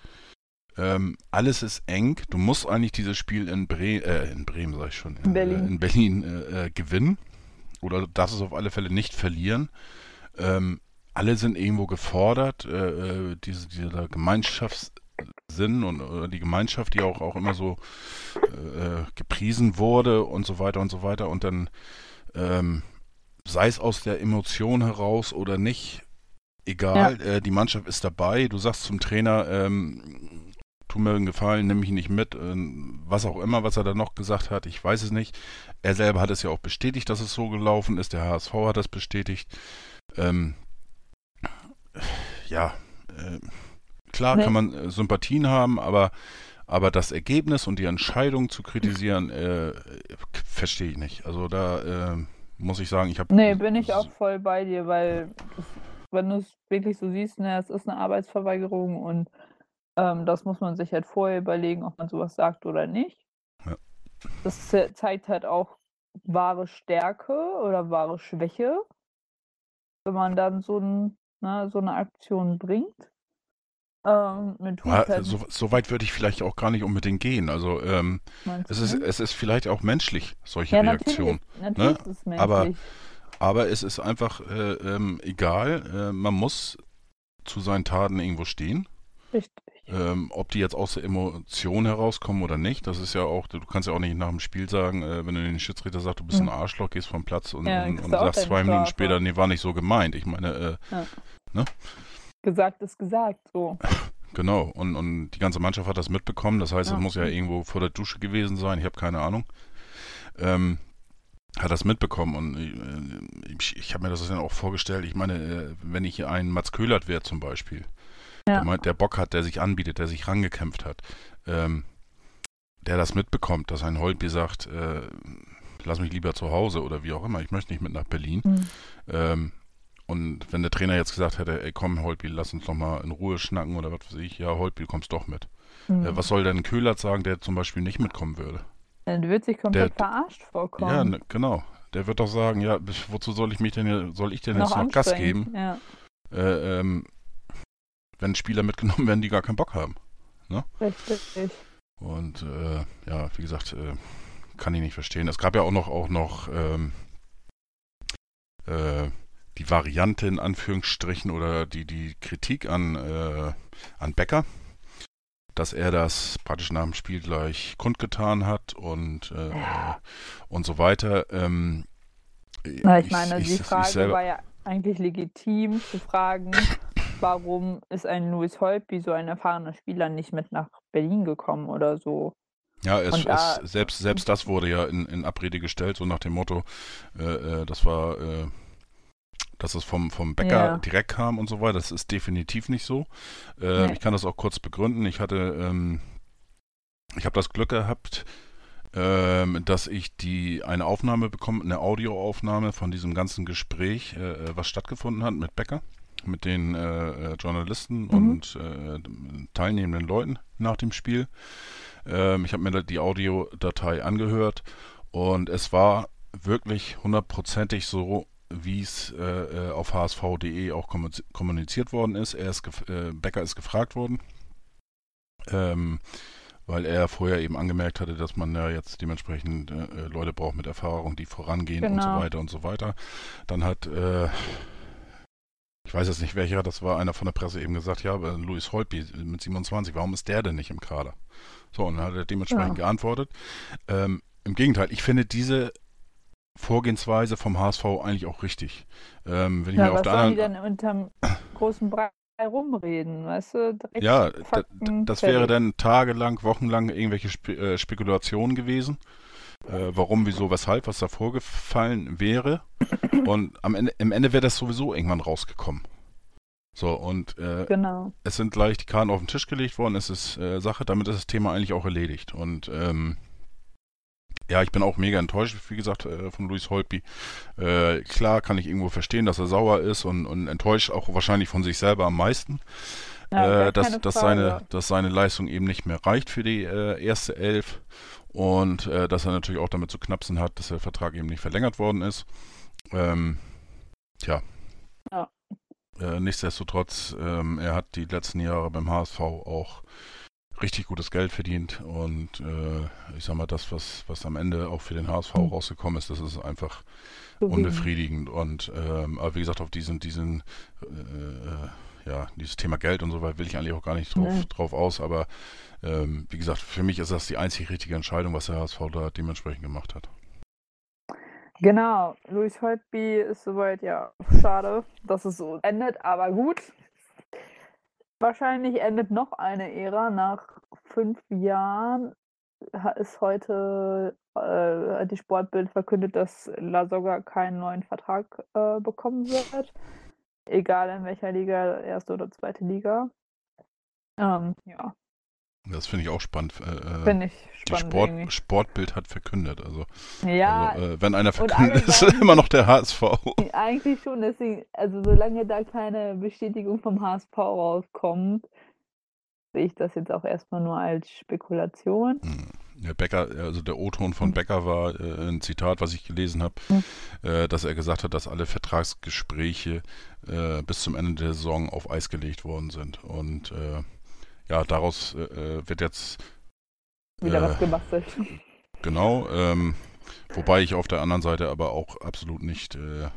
ähm, alles ist eng. Du musst eigentlich dieses Spiel in, Bre äh, in Bremen, sag ich schon, In Berlin. Äh, in Berlin gewinnen. Oder darfst es auf alle Fälle nicht verlieren. Ähm, alle sind irgendwo gefordert, äh, äh, diese, dieser Gemeinschaftssinn und oder die Gemeinschaft, die auch, auch immer so äh, äh, gepriesen wurde und so weiter und so weiter. Und dann ähm, sei es aus der Emotion heraus oder nicht, egal, äh, die Mannschaft ist dabei. Du sagst zum Trainer, ähm, tu mir einen Gefallen, nimm mich nicht mit, ähm, was auch immer, was er da noch gesagt hat, ich weiß es nicht. Er selber hat es ja auch bestätigt, dass es so gelaufen ist. Der HSV hat das bestätigt. Ähm, ja, äh, klar Nee. kann man äh, Sympathien haben, aber, aber das Ergebnis und die Entscheidung zu kritisieren, äh, verstehe ich nicht. Also da äh, muss ich sagen, ich habe. Nee, bin ich auch voll bei dir, weil das, wenn du es wirklich so siehst, ne, es ist eine Arbeitsverweigerung und ähm, das muss man sich halt vorher überlegen, ob man sowas sagt oder nicht. Ja. Das ze- zeigt halt auch wahre Stärke oder wahre Schwäche, wenn man dann so, ein, ne, so eine Aktion bringt. Ähm, Ja, so, so weit würde ich vielleicht auch gar nicht unbedingt gehen. Also ähm, es, ist, es ist vielleicht auch menschlich, solche ja, Reaktionen. natürlich, natürlich ist es Aber- menschlich. Aber es ist einfach äh, ähm, egal. Äh, man muss zu seinen Taten irgendwo stehen. Richtig. Ähm, ob die jetzt aus der Emotion herauskommen oder nicht, das ist ja auch, du kannst ja auch nicht nach dem Spiel sagen, äh, wenn du den Schiedsrichter sagst, du bist ein Hm. Arschloch, gehst vom Platz und, Ja, und, und sagst zwei Minuten Strafe. später, nee, war nicht so gemeint. Ich meine, äh, Gesagt ist gesagt, so. genau, und, und die ganze Mannschaft hat das mitbekommen, das heißt, Ja. es muss ja irgendwo vor der Dusche gewesen sein, ich habe keine Ahnung. Ähm, hat das mitbekommen und äh, ich, ich habe mir das dann auch vorgestellt, ich meine, äh, wenn ich ein Mats Köhlert wäre zum Beispiel, Ja. der, Bock hat, der sich anbietet, der sich rangekämpft hat, ähm, der das mitbekommt, dass ein Holtby sagt, äh, lass mich lieber zu Hause oder wie auch immer, ich möchte nicht mit nach Berlin. Hm. Ähm, und wenn der Trainer jetzt gesagt hätte, ey komm Holtby, lass uns doch mal in Ruhe schnacken oder was weiß ich, ja Holtby, du kommst doch mit. Hm. Äh, was soll denn Köhlert sagen, der zum Beispiel nicht mitkommen würde? Dann wird sich komplett Der- verarscht vorkommen. Ja, ne, genau. Der wird doch sagen, ja, wozu soll ich mich denn, soll ich denn noch jetzt noch Gas geben, Ja, äh, ähm, wenn Spieler mitgenommen werden, die gar keinen Bock haben? richtig. Und äh, ja, wie gesagt, äh, kann ich nicht verstehen. Es gab ja auch noch auch noch ähm, äh, die Variante in Anführungsstrichen oder die, die Kritik an, äh, an Becker, dass er das praktisch nach dem Spiel gleich kundgetan hat und, äh, und so weiter. Ähm, Na, ich meine, ich- die ich Frage selber- war ja eigentlich legitim zu fragen, warum ist ein Louis Holtby, so ein erfahrener Spieler, nicht mit nach Berlin gekommen oder so. Ja, es, da- es, selbst, selbst das wurde ja in, in Abrede gestellt, so nach dem Motto, äh, äh, das war, äh, dass es vom, vom Bäcker Ja. direkt kam und so weiter. Das ist definitiv nicht so. Äh, Nee. Ich kann das auch kurz begründen. Ich hatte, ähm, ich habe das Glück gehabt, ähm, dass ich die eine Aufnahme bekommen, eine Audioaufnahme von diesem ganzen Gespräch, äh, was stattgefunden hat mit Becker, mit den äh, äh, Journalisten Mhm. und äh, teilnehmenden Leuten nach dem Spiel. Ähm, ich habe mir die Audiodatei angehört und es war wirklich hundertprozentig so, wie es äh, äh, auf hsv.de auch kommuniz- kommuniziert worden ist. Er ist äh, Becker ist gefragt worden, ähm, weil er vorher eben angemerkt hatte, dass man ja jetzt dementsprechend äh, Leute braucht mit Erfahrung, die vorangehen und so Genau. weiter und so weiter. Dann hat äh, ich weiß jetzt nicht welcher, das war einer von der Presse eben gesagt, ja, aber Louis Holtby mit 27, warum ist der denn nicht im Kader? So, und dann hat er dementsprechend ja. geantwortet. Ähm, Im Gegenteil, ich finde diese Vorgehensweise vom HSV eigentlich auch richtig. Ähm, wenn ich ja, mir auf was der sollen anderen, die denn unterm großen Brei rumreden, weißt du? Ja, das wäre dann tagelang, wochenlang irgendwelche Spe äh, Spekulationen gewesen. Äh, warum, wieso, weshalb, was da vorgefallen wäre. Und am Ende, im Ende wäre das sowieso irgendwann rausgekommen. So, und äh, Genau. es sind gleich die Karten auf den Tisch gelegt worden, es ist äh, Sache, damit ist das Thema eigentlich auch erledigt. Und ähm, ja, ich bin auch mega enttäuscht, wie gesagt, äh, von Luis Holtby. Äh, klar kann ich irgendwo verstehen, dass er sauer ist und, und enttäuscht auch wahrscheinlich von sich selber am meisten Ja, äh, dass, dass, seine, dass seine Leistung eben nicht mehr reicht für die äh, erste Elf und äh, dass er natürlich auch damit zu knapsen hat, dass der Vertrag eben nicht verlängert worden ist. Ähm, tja. Ja. Äh, nichtsdestotrotz, ähm, er hat die letzten Jahre beim HSV auch richtig gutes Geld verdient und äh, ich sag mal, das, was, was am Ende auch für den HSV Mhm. rausgekommen ist, das ist einfach unbefriedigend und ähm, aber wie gesagt auf diesen diesen äh, ja dieses Thema Geld und so weiter will ich eigentlich auch gar nicht drauf, Nee. drauf aus aber ähm, wie gesagt für mich ist das die einzig richtige Entscheidung was der HSV da dementsprechend gemacht hat Genau, Louis Holtby ist soweit, ja, schade, dass es so endet, aber gut. Wahrscheinlich endet noch eine Ära. Nach fünf Jahren ist heute äh, die Sportbild verkündet, dass La Soga keinen neuen Vertrag äh, bekommen wird. Egal in welcher Liga, erste oder zweite Liga. Ähm, ja, das finde ich auch spannend äh, äh, finde ich die spannend Sport, irgendwie. Sportbild hat verkündet also, Ja, also äh, wenn einer verkündet ist immer noch der HSV Eigentlich schon, deswegen, also solange da keine Bestätigung vom HSV rauskommt, sehe ich das jetzt auch erstmal nur als Spekulation. Hm. Der Becker, also der O-Ton von Mhm. Becker war äh, ein Zitat, was ich gelesen habe, Mhm. äh, dass er gesagt hat, dass alle Vertragsgespräche äh, bis zum Ende der Saison auf Eis gelegt worden sind. Und äh, ja, daraus äh, äh, wird jetzt Wieder Äh, was gebastelt. genau, ähm, wobei ich auf der anderen Seite aber auch absolut nicht äh,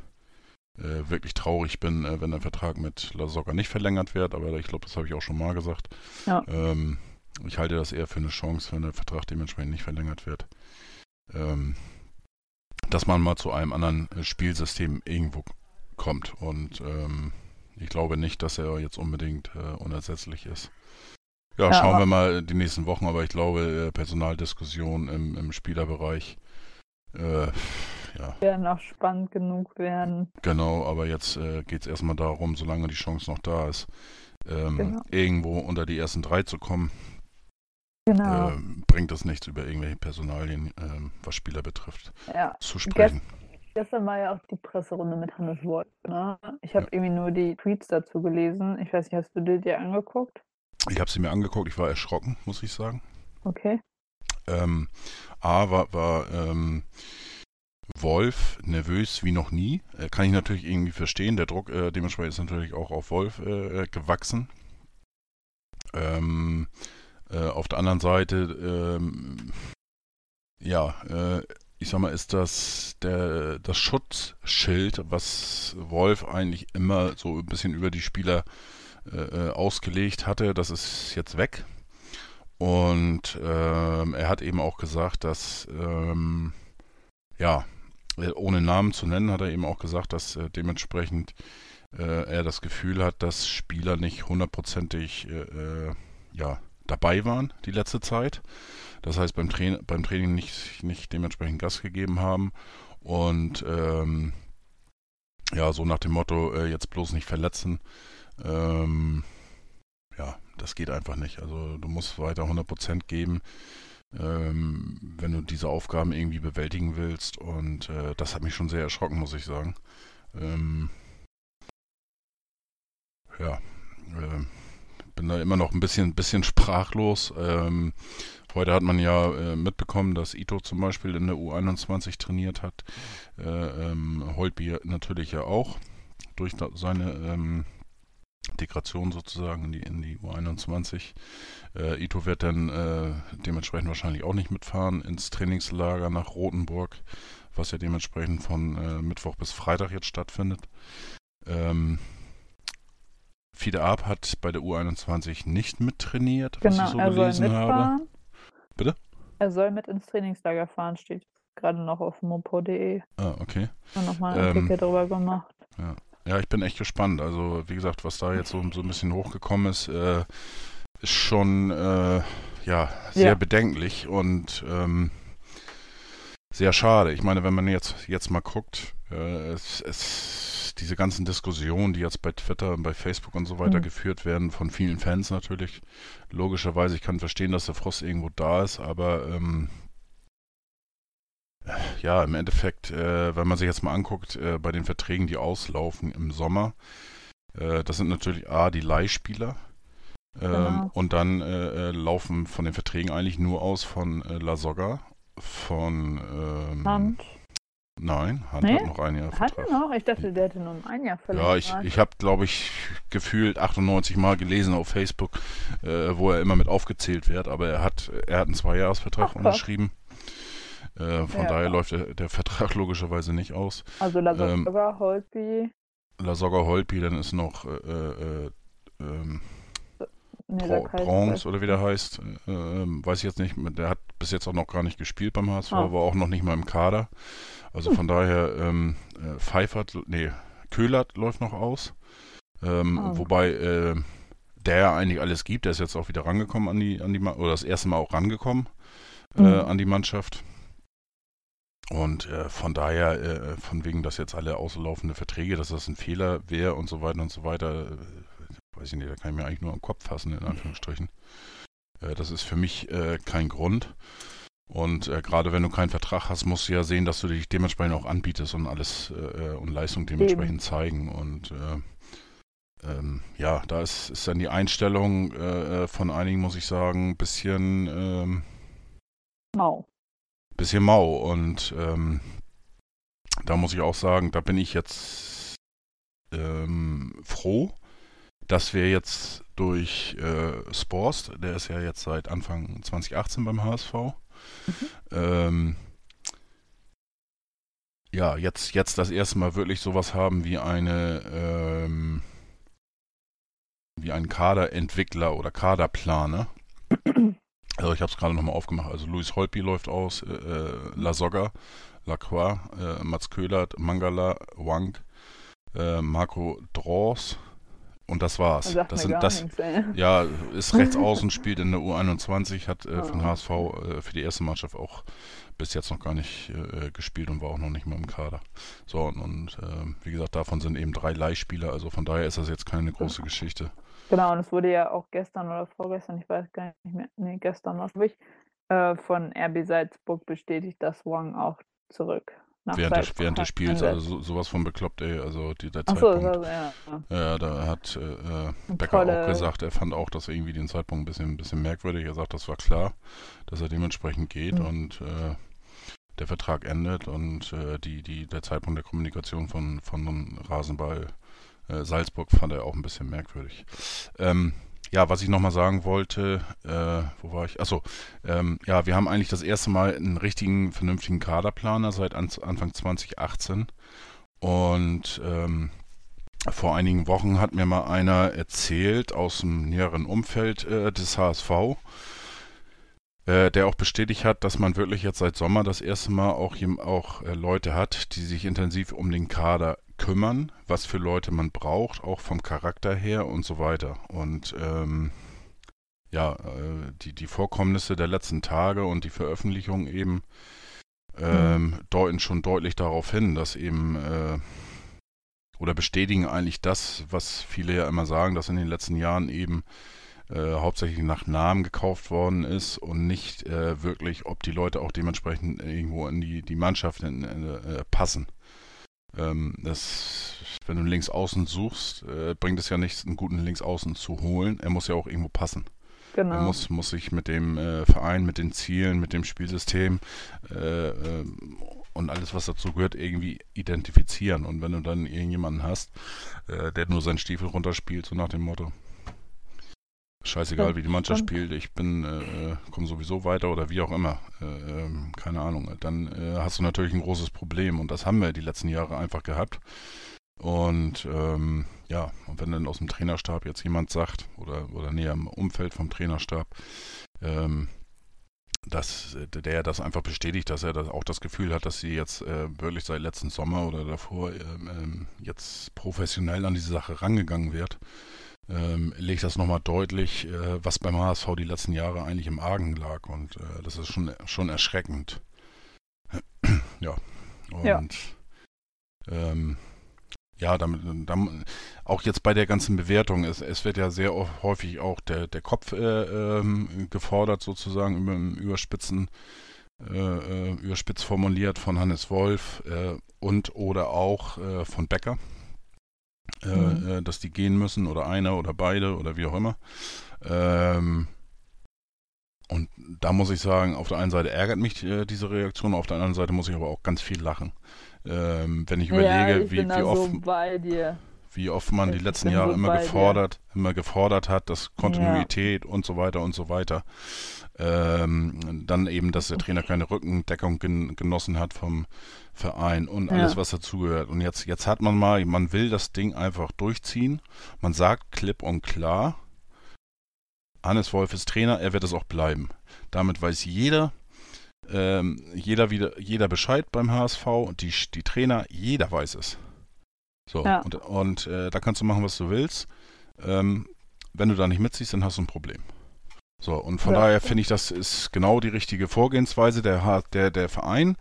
wirklich traurig bin, wenn der Vertrag mit La Soga nicht verlängert wird, aber ich glaube, das habe ich auch schon mal gesagt. Ja. Ähm, ich halte das eher für eine Chance, wenn der Vertrag dementsprechend nicht verlängert wird. Ähm, dass man mal zu einem anderen Spielsystem irgendwo kommt. Und ähm, ich glaube nicht, dass er jetzt unbedingt äh, unersetzlich ist. Ja, schauen wir mal die nächsten Wochen, aber ich glaube, äh, Personaldiskussion im, im Spielerbereich, äh, ja, Werden auch spannend genug werden. Genau, aber jetzt äh, geht es erstmal darum, solange die Chance noch da ist, ähm, Genau. irgendwo unter die ersten drei zu kommen, Genau. ähm, bringt es nichts über irgendwelche Personalien, ähm, was Spieler betrifft, ja. zu sprechen. Gestern war ja auch die Presserunde mit Hannes Wolf. Ne? Ich habe Ja. irgendwie nur die Tweets dazu gelesen. Ich weiß nicht, hast du dir die angeguckt? Ich habe sie mir angeguckt, ich war erschrocken, muss ich sagen. Okay. Ähm, A war, war ähm, Wolf nervös wie noch nie. Äh, kann ich natürlich irgendwie verstehen. Der Druck äh, dementsprechend ist natürlich auch auf Wolf äh, gewachsen. Ähm, äh, auf der anderen Seite, ähm, ja, äh, ich sag mal, ist das der, das Schutzschild, was Wolf eigentlich immer so ein bisschen über die Spieler äh, äh, ausgelegt hatte, das ist jetzt weg. Und ähm, er hat eben auch gesagt, dass, ähm, ja, äh, ohne Namen zu nennen, hat er eben auch gesagt, dass äh, dementsprechend äh, er das Gefühl hat, dass Spieler nicht hundertprozentig äh, äh, ja, dabei waren die letzte Zeit. Das heißt, beim, Tra beim Training nicht, nicht dementsprechend Gas gegeben haben. Und ähm, ja, so nach dem Motto, äh, jetzt bloß nicht verletzen. Ähm, ja, das geht einfach nicht. Also du musst weiter 100% geben, ähm, wenn du diese Aufgaben irgendwie bewältigen willst. Und äh, das hat mich schon sehr erschrocken, muss ich sagen. Ähm, ja, äh, bin da immer noch ein bisschen, bisschen sprachlos. Ähm, heute hat man ja äh, mitbekommen, dass Ito zum Beispiel in der U21 trainiert hat. Äh, ähm, Holtby natürlich ja auch durch da, seine ähm, Integration sozusagen in die, in die U21. Äh, Ito wird dann äh, dementsprechend wahrscheinlich auch nicht mitfahren ins Trainingslager nach Rothenburg, was ja dementsprechend von äh, Mittwoch bis Freitag jetzt stattfindet. Ähm, Fiete Arp hat bei der U21 nicht mittrainiert, was Genau, ich so er soll gelesen habe. Bitte? Er soll mit ins Trainingslager fahren, steht gerade noch auf mopo.de. Ah, okay. Und nochmal einen Ähm, Artikel drüber gemacht. Ja, ich bin echt gespannt. Also, wie gesagt, was da jetzt so, so ein bisschen hochgekommen ist, äh, ist schon äh, ja, sehr Ja. bedenklich und ähm, sehr schade. Ich meine, wenn man jetzt, jetzt mal guckt, äh, es, es, diese ganzen Diskussionen, die jetzt bei Twitter und bei Facebook und so weiter Mhm. geführt werden, von vielen Fans natürlich, logischerweise, ich kann verstehen, dass der Frost irgendwo da ist, aber ähm, ja, im Endeffekt, äh, wenn man sich jetzt mal anguckt, äh, bei den Verträgen, die auslaufen im Sommer, äh, das sind natürlich A, die Leihspieler. Ähm, Genau. Und dann äh, äh, laufen von den Verträgen eigentlich nur aus von äh, La Soga, von ähm, Hand. Nein, Hand Nee? hat noch ein Jahr Hat Vertrag. er noch? Ich dachte, der hätte nur ein Jahr verlängert. Ja, ich, ich habe, glaube ich, gefühlt 98 Mal gelesen auf Facebook, wo er immer mit aufgezählt wird, aber er hat, er hat einen Zweijahresvertrag Ach, unterschrieben. Äh, von Ja. daher läuft der, der Vertrag logischerweise nicht aus. Also ähm, Lasoga, Holtby, La Soga Holpi, dann ist noch äh, äh, ähm, nee, Bronze oder wie der heißt, äh, ähm, weiß ich jetzt nicht. Der hat bis jetzt auch noch gar nicht gespielt beim HSV, Ah. war auch noch nicht mal im Kader. Also von daher, ähm, äh, Pfeifert, nee, Köhlert läuft noch aus. Ähm, Ah. Wobei äh, der ja eigentlich alles gibt, der ist jetzt auch wieder rangekommen an die, an die oder das erste Mal auch rangekommen äh, Mhm. an die Mannschaft. Und äh, von daher, äh, von wegen, dass jetzt alle auslaufende Verträge, dass das ein Fehler wäre und so weiter und so weiter, äh, weiß ich nicht, da kann ich mir eigentlich nur am Kopf fassen, in Anführungsstrichen. Äh, das ist für mich äh, kein Grund. Und äh, gerade wenn du keinen Vertrag hast, musst du ja sehen, dass du dich dementsprechend auch anbietest und alles und Leistung dementsprechend zeigen. Und äh, ähm, ja, da ist, ist dann die Einstellung von einigen, muss ich sagen, ein bisschen ähm, Mau. Bisschen mau und ähm, da muss ich auch sagen, da bin ich jetzt ähm, froh, dass wir jetzt durch äh, Sporst, der ist ja jetzt seit Anfang 2018 beim HSV, ähm, ja, jetzt, jetzt das erste Mal wirklich sowas haben wie eine ähm, wie ein Kaderentwickler oder Kaderplaner. Also ich habe es gerade nochmal aufgemacht. Also Luis Holpi läuft aus, äh, äh, La Soga, Lacroix, äh, Mats Köhlert, Mangala, Wang, äh, Marco Draws und das war's. Sagt Das sind das. nichts. Ja, ist rechts außen, spielt in der U21, hat äh, von Ah. HSV äh, für die erste Mannschaft auch bis jetzt noch gar nicht äh, gespielt und war auch noch nicht mal im Kader. So, und, und äh, wie gesagt, davon sind eben drei Leihspieler, also von daher ist das jetzt keine große Geschichte. Genau, und es wurde ja auch gestern oder vorgestern, ich weiß gar nicht mehr, nee, gestern war es, äh, von RB Salzburg bestätigt, dass Wang auch zurück nach Während des, während des Spiels, also so, sowas von bekloppt, ey, also die, der Achso, Zeitpunkt. das war, ja. ja. Da hat äh, äh, Becker tolle- auch gesagt, er fand auch, dass irgendwie den Zeitpunkt ein bisschen, ein bisschen merkwürdig. Er sagt, das war klar, dass er dementsprechend geht Mhm. und äh, der Vertrag endet und äh, die, die, der Zeitpunkt der Kommunikation von, von Rasenball äh, Salzburg fand er auch ein bisschen merkwürdig. Ähm, ja, was ich nochmal sagen wollte, äh, wo war ich? Achso, ähm, ja, wir haben eigentlich das erste Mal einen richtigen, vernünftigen Kaderplaner seit an, Anfang 2018 und ähm, vor einigen Wochen hat mir mal einer erzählt aus dem näheren Umfeld äh, des HSV, äh, der auch bestätigt hat, dass man wirklich jetzt seit Sommer das erste Mal auch, auch äh, Leute hat, die sich intensiv um den Kader kümmern, was für Leute man braucht, auch vom Charakter her und so weiter. Und ähm, ja, äh, die, die Vorkommnisse der letzten Tage und die Veröffentlichung eben ähm, deuten schon deutlich darauf hin, dass eben äh, oder bestätigen eigentlich das, was viele ja immer sagen, dass in den letzten Jahren eben äh, hauptsächlich nach Namen gekauft worden ist und nicht äh, wirklich, ob die Leute auch dementsprechend irgendwo in die, die Mannschaft in, äh, passen. Ähm, das, wenn du links außen suchst, äh, bringt es ja nichts, einen guten links außen zu holen. Er muss ja auch irgendwo passen. Er Genau. muss, muss sich mit dem äh, Verein, mit den Zielen, mit dem Spielsystem äh, ähm, und alles, was dazu gehört, irgendwie identifizieren. Und wenn du dann irgendjemanden hast, äh, der nur seinen Stiefel runterspielt, so nach dem Motto, scheißegal, wie die Mannschaft spielt, ich bin, äh, komme sowieso weiter oder wie auch immer, äh, ähm, keine Ahnung, dann äh, hast du natürlich ein großes Problem. Und das haben wir die letzten Jahre einfach gehabt. Und ähm, ja, und wenn dann aus dem Trainerstab jetzt jemand sagt, oder, oder näher im Umfeld vom Trainerstab, ähm, dass der das einfach bestätigt, dass er das auch das Gefühl hat, dass sie jetzt äh, wirklich seit letzten Sommer oder davor ähm jetzt professionell an diese Sache rangegangen wird, ähm, legt das nochmal deutlich, äh, was beim HSV die letzten Jahre eigentlich im Argen lag. Und äh, das ist schon, schon erschreckend. ja. Und ja. Ähm, ja, damit, damit, auch jetzt bei der ganzen Bewertung, es, es wird ja sehr häufig auch der, der Kopf äh, ähm, gefordert, sozusagen, über, überspitzen, äh, äh, überspitzt formuliert von Hannes Wolf äh, und oder auch von Becker, äh, mhm. dass die gehen müssen oder einer oder beide oder wie auch immer. Ähm, und da muss ich sagen, auf der einen Seite ärgert mich diese Reaktion, auf der anderen Seite muss ich aber auch ganz viel lachen. Ähm, wenn ich überlege, ja, ich wie, wie, oft, so wie oft man ich die letzten Jahre so immer gefordert, dir. immer gefordert hat, dass Kontinuität ja. und so weiter und so weiter. Ähm, dann eben, dass der Trainer keine Rückendeckung gen genossen hat vom Verein und alles, ja. was dazugehört. Und jetzt, jetzt hat man mal, man will das Ding einfach durchziehen. Man sagt klipp und klar, Hannes Wolf ist Trainer, er wird es auch bleiben. Damit weiß jeder, ähm, jeder wieder, jeder Bescheid beim HSV und die, die Trainer, jeder weiß es. So, ja. und, und äh, da kannst du machen, was du willst. Ähm, wenn du da nicht mitziehst, dann hast du ein Problem. So, und von ja. daher finde ich, das ist genau die richtige Vorgehensweise. Der, der, der Verein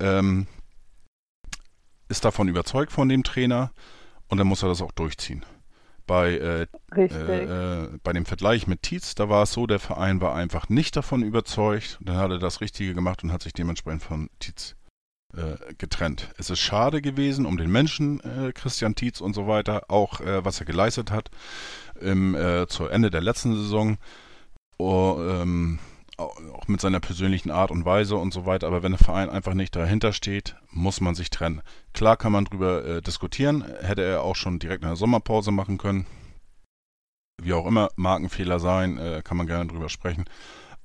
ähm, ist davon überzeugt von dem Trainer und dann muss er das auch durchziehen. Bei, äh, äh, äh, bei dem Vergleich mit Tietz, da war es so, der Verein war einfach nicht davon überzeugt. Dann hat er das Richtige gemacht und hat sich dementsprechend von Tietz äh, getrennt. Es ist schade gewesen um den Menschen, äh, Christian Tietz und so weiter, auch äh, was er geleistet hat im, zu Ende der letzten Saison. Oh, ähm, auch mit seiner persönlichen Art und Weise und so weiter. Aber wenn der Verein einfach nicht dahinter steht, muss man sich trennen. Klar kann man drüber äh, diskutieren. Hätte er auch schon direkt in der Sommerpause machen können. Wie auch immer, Markenfehler sein, äh, kann man gerne drüber sprechen.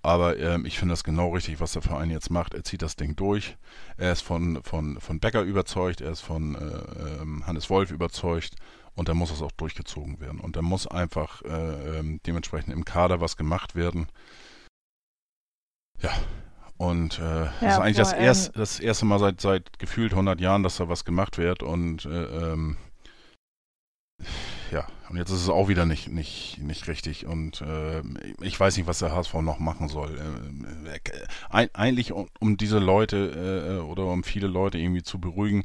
Aber ähm, ich finde das genau richtig, was der Verein jetzt macht. Er zieht das Ding durch. Er ist von, von, von Becker überzeugt, er ist von äh, ähm, Hannes Wolf überzeugt und da muss es auch durchgezogen werden. Und da muss einfach äh, ähm, dementsprechend im Kader was gemacht werden. Ja, und äh, ja, das ist eigentlich das, erst, das erste Mal seit, seit gefühlt 100 Jahren, dass da was gemacht wird. Und äh, ähm, und jetzt ist es auch wieder nicht, nicht, nicht richtig. Und äh, ich weiß nicht, was der HSV noch machen soll. Äh, äh eigentlich, um, diese Leute äh, oder um viele Leute irgendwie zu beruhigen,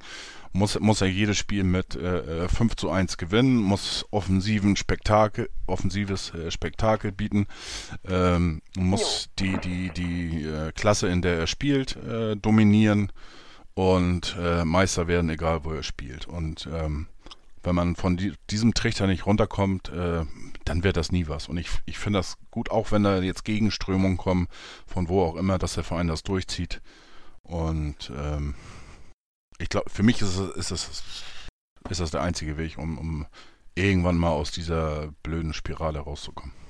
muss, muss er jedes Spiel mit äh, 5 äh, zu 1 gewinnen, muss offensiven Spektakel, offensives äh, Spektakel bieten, ähm, muss die, die, die äh, Klasse, in der er spielt, äh, dominieren und äh, Meister werden, egal wo er spielt. Und ähm, wenn man von die, diesem Trichter nicht runterkommt, äh, dann wird das nie was. Und ich, ich finde das gut, auch wenn da jetzt Gegenströmungen kommen, von wo auch immer, dass der Verein das durchzieht. Und ähm, ich glaube, für mich ist, es, ist, es, ist das der einzige Weg, um, um irgendwann mal aus dieser blöden Spirale rauszukommen.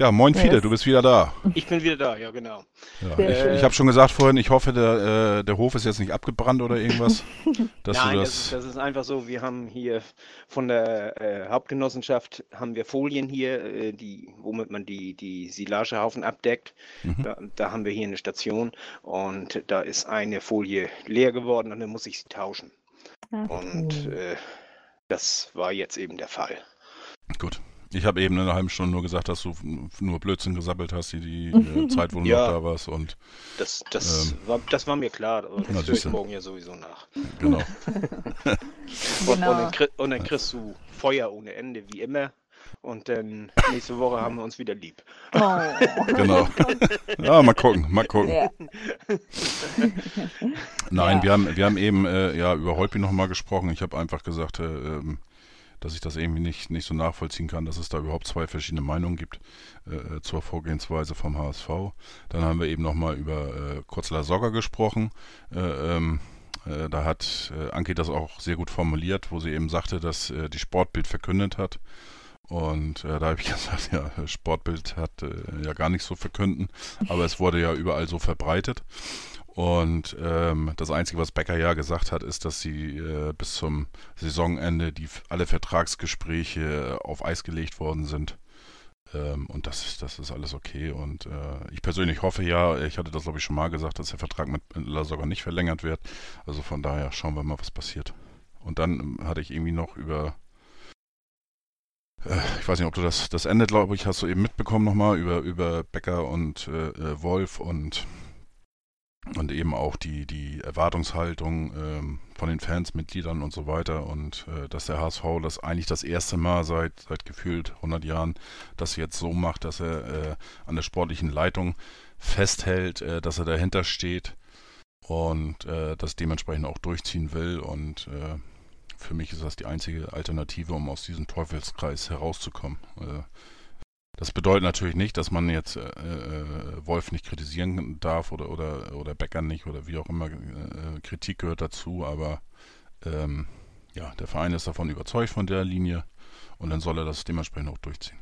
Ja, moin yes. Fide, du bist wieder da. Ich bin wieder da, ja genau. Ja, ich ich habe schon gesagt vorhin, ich hoffe, der, äh, der Hof ist jetzt nicht abgebrannt oder irgendwas. Dass Nein, das... Das, ist, das, ist, einfach so, wir haben hier von der äh, Hauptgenossenschaft haben wir Folien hier, äh, die, womit man die, die Silagehaufen abdeckt. Mhm. Da, da, haben wir hier eine Station und da ist eine Folie leer geworden und dann muss ich sie tauschen. Ach, und äh, das war jetzt eben der Fall. Gut. Ich habe eben in einer halben Stunde nur gesagt, dass du nur Blödsinn gesabbelt hast, die, die äh, Zeit, wo du ja, noch da warst. Und, das, das, ähm, war, das war mir klar. Das na, höre ich morgen ja sowieso nach. Genau. und, genau. Und, dann, und, dann, kriegst du Feuer ohne Ende, wie immer. Und dann nächste Woche haben wir uns wieder lieb. Oh. genau. Ja, mal gucken, mal gucken. Ja. Nein, ja. wir, haben, wir haben eben äh, ja, über Holpi nochmal gesprochen. Ich habe einfach gesagt, äh, ähm, dass ich das irgendwie nicht, nicht so nachvollziehen kann, dass es da überhaupt zwei verschiedene Meinungen gibt äh, zur Vorgehensweise vom HSV. Dann haben wir eben nochmal über äh, Kurzler Sogger gesprochen. Äh, ähm, äh, da hat äh, Anke das auch sehr gut formuliert, wo sie eben sagte, dass äh, die Sportbild verkündet hat. Und äh, da habe ich gesagt, ja, Sportbild hat äh, ja gar nichts so verkünden, aber es wurde ja überall so verbreitet. Und ähm, das Einzige, was Becker ja gesagt hat, ist, dass sie äh, bis zum Saisonende die alle Vertragsgespräche auf Eis gelegt worden sind. Ähm, und das, das ist alles okay. Und äh, ich persönlich hoffe ja, ich hatte das glaube ich schon mal gesagt, dass der Vertrag mit Lasogga nicht verlängert wird. Also von daher schauen wir mal, was passiert. Und dann ähm, hatte ich irgendwie noch über äh, ich weiß nicht, ob du das, das Ende, glaube ich, hast du eben mitbekommen nochmal über, über Becker und äh, äh Wolf und und eben auch die, die Erwartungshaltung ähm, von den Fans, Mitgliedern und so weiter und äh, dass der HSV das eigentlich das erste Mal seit, seit gefühlt 100 Jahren das jetzt so macht, dass er äh, an der sportlichen Leitung festhält, äh, dass er dahinter steht und äh, das dementsprechend auch durchziehen will und äh, für mich ist das die einzige Alternative, um aus diesem Teufelskreis herauszukommen. Äh, das bedeutet natürlich nicht, dass man jetzt äh, äh, Wolf nicht kritisieren darf oder, oder, oder Becker nicht oder wie auch immer. Äh, Kritik gehört dazu, aber ähm, ja, der Verein ist davon überzeugt von der Linie und dann soll er das dementsprechend auch durchziehen.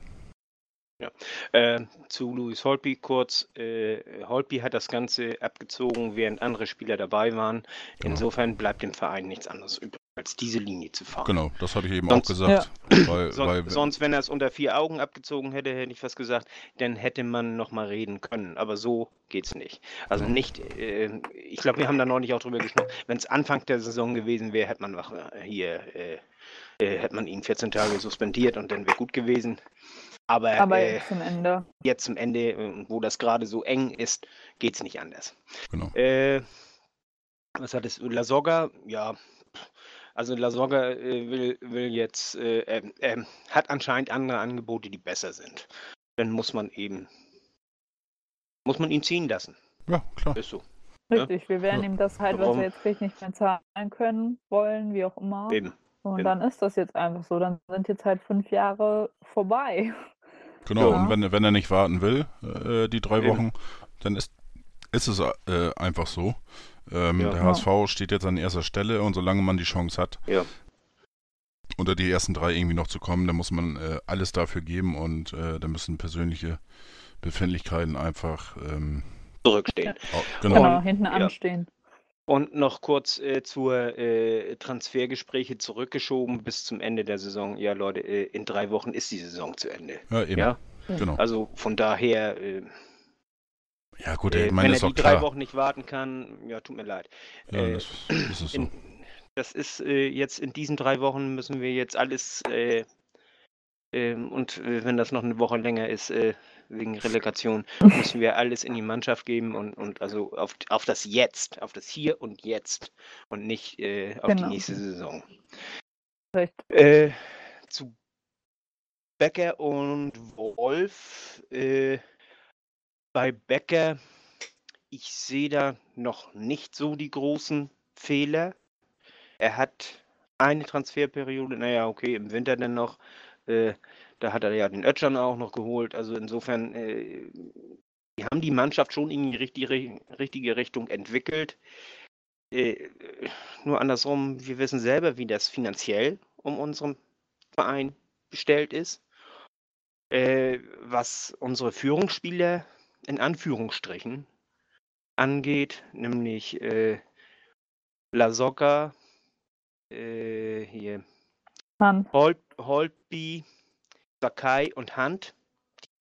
Ja. Äh, zu Louis Holtby kurz. Äh, Holtby hat das Ganze abgezogen, während andere Spieler dabei waren. Genau. Insofern bleibt dem Verein nichts anderes übrig als diese Linie zu fahren. Genau, das habe ich eben sonst, auch gesagt. Ja. Weil, sonst, weil, sonst, wenn er es unter vier Augen abgezogen hätte, hätte ich was gesagt, dann hätte man nochmal reden können. Aber so geht es nicht. Also genau. nicht, äh, ich glaube, wir haben da noch nicht auch drüber gesprochen. Wenn es Anfang der Saison gewesen wäre, hätte man äh, hier, äh, äh, hätte man ihn 14 Tage suspendiert und dann wäre gut gewesen. Aber, Aber äh, jetzt zum Ende. Jetzt zum Ende, äh, wo das gerade so eng ist, geht es nicht anders. Genau. was hat es? La Soga, ja, also Lasogga äh, will, will jetzt, äh, äh, hat anscheinend andere Angebote, die besser sind. Dann muss man eben, muss man ihn ziehen lassen. Ja, klar. Ist so. Richtig, ja? wir werden ja. ihm das halt, Warum? was wir jetzt vielleicht nicht mehr zahlen können, wollen, wie auch immer. Eben. Und dann ist das jetzt einfach so. Dann sind jetzt halt fünf Jahre vorbei. Genau, ja. und wenn, wenn er nicht warten will, äh, die drei Wochen, dann ist, ist es äh, einfach so. Ähm, ja. Der HSV steht jetzt an erster Stelle und solange man die Chance hat, ja. unter die ersten drei irgendwie noch zu kommen, dann muss man äh, alles dafür geben und äh, da müssen persönliche Befindlichkeiten einfach ähm, zurückstehen. Auch, genau. genau. hinten ja. anstehen. Und noch kurz äh, zur äh, Transfergespräche zurückgeschoben bis zum Ende der Saison. Ja, Leute, äh, in drei Wochen ist die Saison zu Ende. Ja, eben. Ja? Genau. Also von daher äh, ja, gut, äh, ich meine, Wenn er die drei klar. Wochen nicht warten kann, ja, tut mir leid. Ja, äh, das, das, ist so. In, das ist äh, jetzt in diesen drei Wochen müssen wir jetzt alles äh, ähm, und äh, wenn das noch eine Woche länger ist, äh, wegen Relegation, müssen wir alles in die Mannschaft geben und, und also auf, auf das Jetzt, auf das Hier und Jetzt und nicht auf genau. die nächste Saison. Recht. zu Becker und Wolf bei Becker, ich sehe da noch nicht so die großen Fehler. Er hat eine Transferperiode, naja, okay, im Winter dann noch. Äh, da hat er ja den Ötschern auch noch geholt. Also insofern, äh, die haben die Mannschaft schon in die richtige, richtige Richtung entwickelt. Äh, nur andersrum, wir wissen selber, wie das finanziell um unseren Verein bestellt ist. Äh, was unsere Führungsspieler in Anführungsstrichen angeht, nämlich äh, La Soca, äh, hier Holt, Holtby, Sakai und Hunt.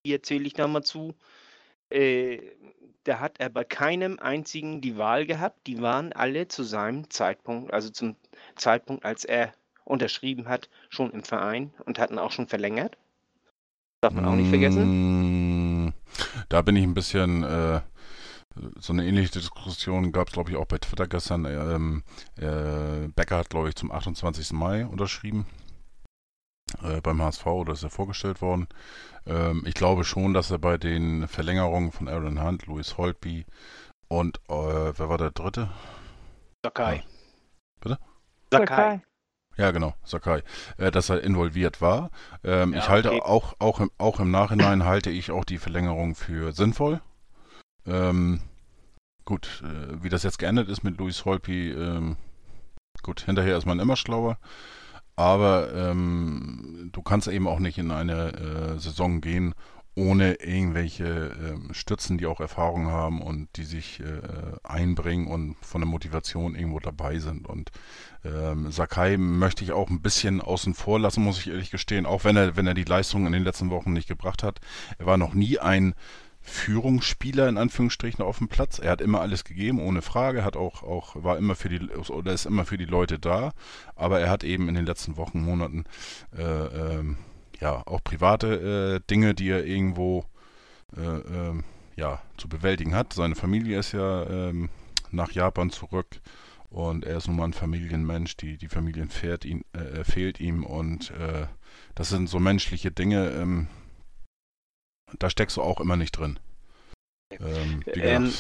Hier zähle ich da mal zu. Äh, da hat er bei keinem einzigen die Wahl gehabt. Die waren alle zu seinem Zeitpunkt, also zum Zeitpunkt, als er unterschrieben hat, schon im Verein und hatten auch schon verlängert. Darf man auch nicht vergessen. Mm, da bin ich ein bisschen, äh, so eine ähnliche Diskussion gab es, glaube ich, auch bei Twitter gestern. Ähm, äh, Becker hat, glaube ich, zum 28. Mai unterschrieben. Äh, beim HSV oder ist er vorgestellt worden. Ähm, ich glaube schon, dass er bei den Verlängerungen von Aaron Hunt, Louis Holtby und äh, wer war der dritte? Sakai. Ja. Bitte? Sakai. Ja, genau, Sakai, äh, dass er involviert war. Ähm, ja, ich halte okay. auch, auch, im, auch im Nachhinein halte ich auch die Verlängerung für sinnvoll. Ähm, gut, äh, wie das jetzt geendet ist mit Luis Holpi, ähm, gut, hinterher ist man immer schlauer. Aber ähm, du kannst eben auch nicht in eine äh, Saison gehen, ohne irgendwelche ähm, Stützen, die auch Erfahrung haben und die sich äh, einbringen und von der Motivation irgendwo dabei sind. Und ähm, Sakai möchte ich auch ein bisschen außen vor lassen, muss ich ehrlich gestehen, auch wenn er, wenn er die Leistung in den letzten Wochen nicht gebracht hat. Er war noch nie ein Führungsspieler in Anführungsstrichen auf dem Platz. Er hat immer alles gegeben, ohne Frage, hat auch, auch, war immer für die oder ist immer für die Leute da, aber er hat eben in den letzten Wochen, Monaten äh, ähm, ja auch private äh, Dinge, die er irgendwo äh, ähm, ja, zu bewältigen hat. Seine Familie ist ja ähm, nach Japan zurück und er ist nun mal ein Familienmensch. Die, die Familie fährt ihn, äh, fehlt ihm und äh, das sind so menschliche Dinge, ähm, da steckst du auch immer nicht drin. Ähm, ähm,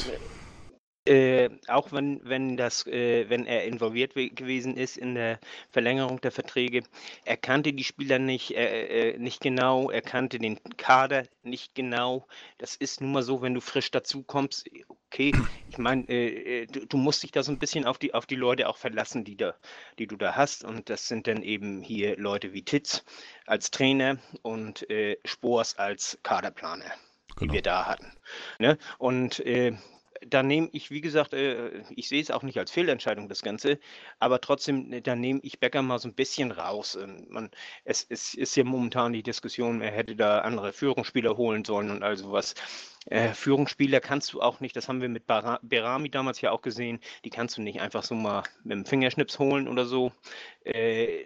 äh, auch wenn, wenn, das, äh, wenn er involviert gewesen ist in der Verlängerung der Verträge, er kannte die Spieler nicht, äh, äh, nicht genau, er kannte den Kader nicht genau. Das ist nun mal so, wenn du frisch dazu kommst. Okay, ich meine, äh, äh, du, du, musst dich da so ein bisschen auf die, auf die Leute auch verlassen, die, da, die du da hast. Und das sind dann eben hier Leute wie Titz als Trainer und Spors als Kaderplaner. Genau. die wir da hatten. Ne? Und äh, da nehme ich, wie gesagt, äh, ich sehe es auch nicht als Fehlentscheidung, das Ganze, aber trotzdem, äh, da nehme ich Becker mal so ein bisschen raus. Ähm, man, es, es ist ja momentan die Diskussion, er hätte da andere Führungsspieler holen sollen und all sowas. Äh, Führungsspieler kannst du auch nicht, das haben wir mit Berami damals ja auch gesehen, die kannst du nicht einfach so mal mit dem Fingerschnips holen oder so. Äh,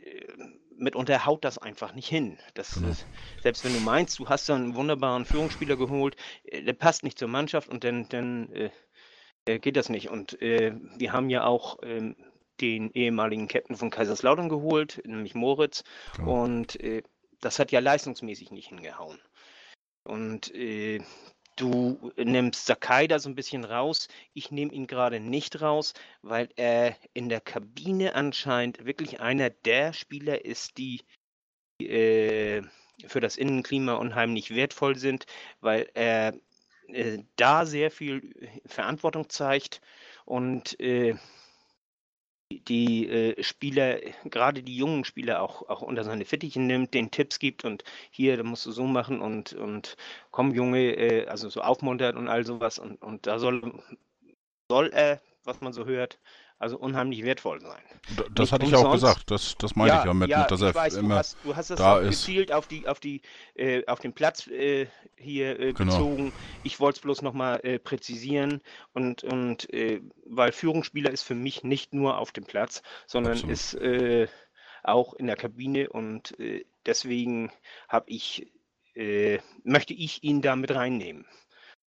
mitunter haut das einfach nicht hin. Das genau. ist, selbst wenn du meinst, du hast da einen wunderbaren Führungsspieler geholt, äh, der passt nicht zur Mannschaft und dann, dann äh, äh, geht das nicht. Und äh, wir haben ja auch ähm, den ehemaligen Captain von Kaiserslautern geholt, nämlich Moritz. Genau. Und äh, das hat ja leistungsmäßig nicht hingehauen. Und äh, Du nimmst Sakai da so ein bisschen raus. Ich nehme ihn gerade nicht raus, weil er in der Kabine anscheinend wirklich einer der Spieler ist, die äh, für das Innenklima unheimlich wertvoll sind, weil er äh, da sehr viel Verantwortung zeigt und äh, die äh, Spieler, gerade die jungen Spieler auch, auch unter seine Fittiche nimmt, den Tipps gibt und hier, da musst du so machen und, und komm Junge, äh, also so aufmuntert und all sowas und, und da soll, soll er, was man so hört, also unheimlich wertvoll sein. Das, das hatte ich auch gesagt, das, das meine ja, ich ja mit, ja, mit dass er weiß, immer du hast, du hast das da ist. gezielt auf die, auf die, äh, auf den Platz äh, hier äh, genau. bezogen. Ich wollte es bloß nochmal äh, präzisieren und, und äh, weil Führungsspieler ist für mich nicht nur auf dem Platz, sondern Absolut. ist äh, auch in der Kabine und äh, deswegen habe ich, möchte ich ihn da mit reinnehmen.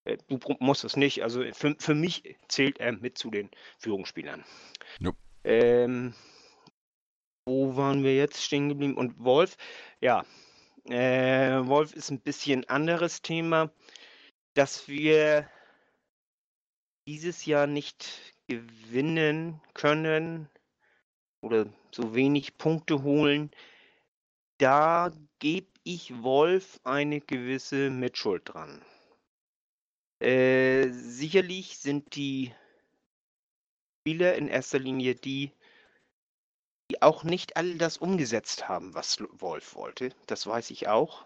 Äh, du musst es nicht. Also für, für mich zählt er mit zu den Führungsspielern. Nope. Ähm, wo waren wir jetzt stehen geblieben? Und Wolf, ja, äh, Wolf ist ein bisschen anderes Thema, dass wir dieses Jahr nicht gewinnen können oder so wenig Punkte holen. Da gebe ich Wolf eine gewisse Mitschuld dran. Äh, sicherlich sind die Spieler in erster Linie die, die auch nicht all das umgesetzt haben, was Wolf wollte. Das weiß ich auch.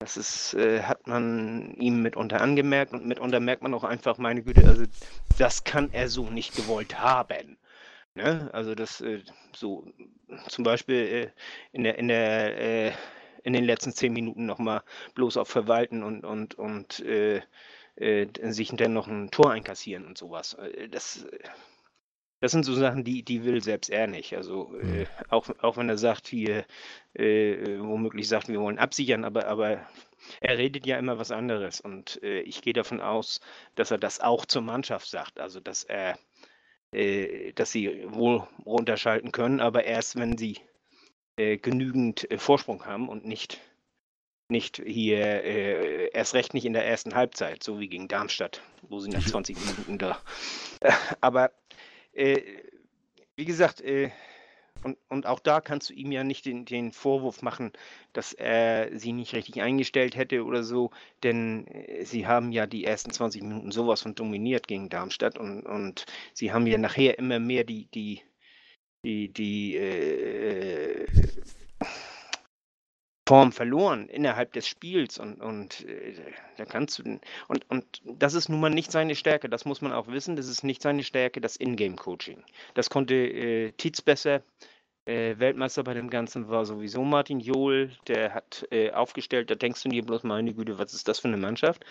Das ist, äh, hat man ihm mitunter angemerkt und mitunter merkt man auch einfach, meine Güte, also das kann er so nicht gewollt haben. Ne? Also das äh, so zum Beispiel äh, in der, in der äh, in den letzten zehn Minuten nochmal bloß auf Verwalten und und und äh, sich dann noch ein Tor einkassieren und sowas. Äh, das, das sind so Sachen, die, die will selbst er nicht. Also äh, mhm. auch, auch wenn er sagt, hier äh, womöglich sagt, wir wollen absichern, aber, aber er redet ja immer was anderes. Und äh, ich gehe davon aus, dass er das auch zur Mannschaft sagt. Also dass er, äh, dass sie wohl runterschalten können, aber erst wenn sie genügend Vorsprung haben und nicht nicht hier, äh, erst recht nicht in der ersten Halbzeit, so wie gegen Darmstadt, wo sie nach 20 Minuten da. aber äh, wie gesagt, äh, und, und auch da kannst du ihm ja nicht den, den Vorwurf machen, dass er sie nicht richtig eingestellt hätte oder so, denn äh, sie haben ja die ersten 20 Minuten sowas von dominiert gegen Darmstadt und, und sie haben ja nachher immer mehr die, die, die, die äh, Form verloren innerhalb des Spiels und, und äh, da kannst du und, und das ist nun mal nicht seine Stärke, das muss man auch wissen, das ist nicht seine Stärke, das Ingame-Coaching. Das konnte äh, Tietz besser. Äh, Weltmeister bei dem Ganzen war sowieso Martin Johl, der hat äh, aufgestellt, da denkst du dir bloß, meine Güte, was ist das für eine Mannschaft?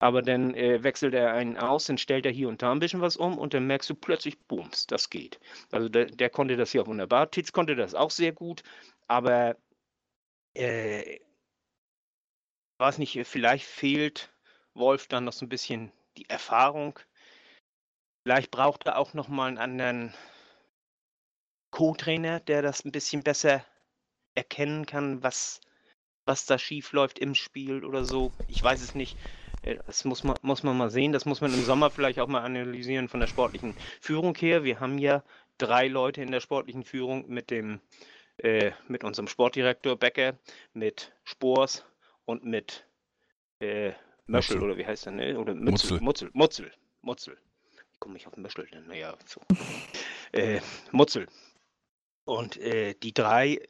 Aber dann äh, wechselt er einen aus, dann stellt er hier und da ein bisschen was um und dann merkst du plötzlich, bums, das geht. Also der, der konnte das hier wunderbar. Tietz konnte das auch sehr gut, aber äh, weiß nicht, vielleicht fehlt Wolf dann noch so ein bisschen die Erfahrung. Vielleicht braucht er auch noch mal einen anderen Co-Trainer, der das ein bisschen besser erkennen kann, was, was da schief läuft im Spiel oder so. Ich weiß es nicht. Äh, das muss man, muss man mal sehen. Das muss man im Sommer vielleicht auch mal analysieren von der sportlichen Führung her. Wir haben ja drei Leute in der sportlichen Führung mit dem äh, mit unserem Sportdirektor Becker, mit Spors und mit äh, Möschel, Mutzel. oder wie heißt er, ne? Oder Mützel, Mutzel. Mutzel. Mutzel. Wie komme ich auf Möschel denn? Naja, so. äh, Mutzel. Und äh, die drei,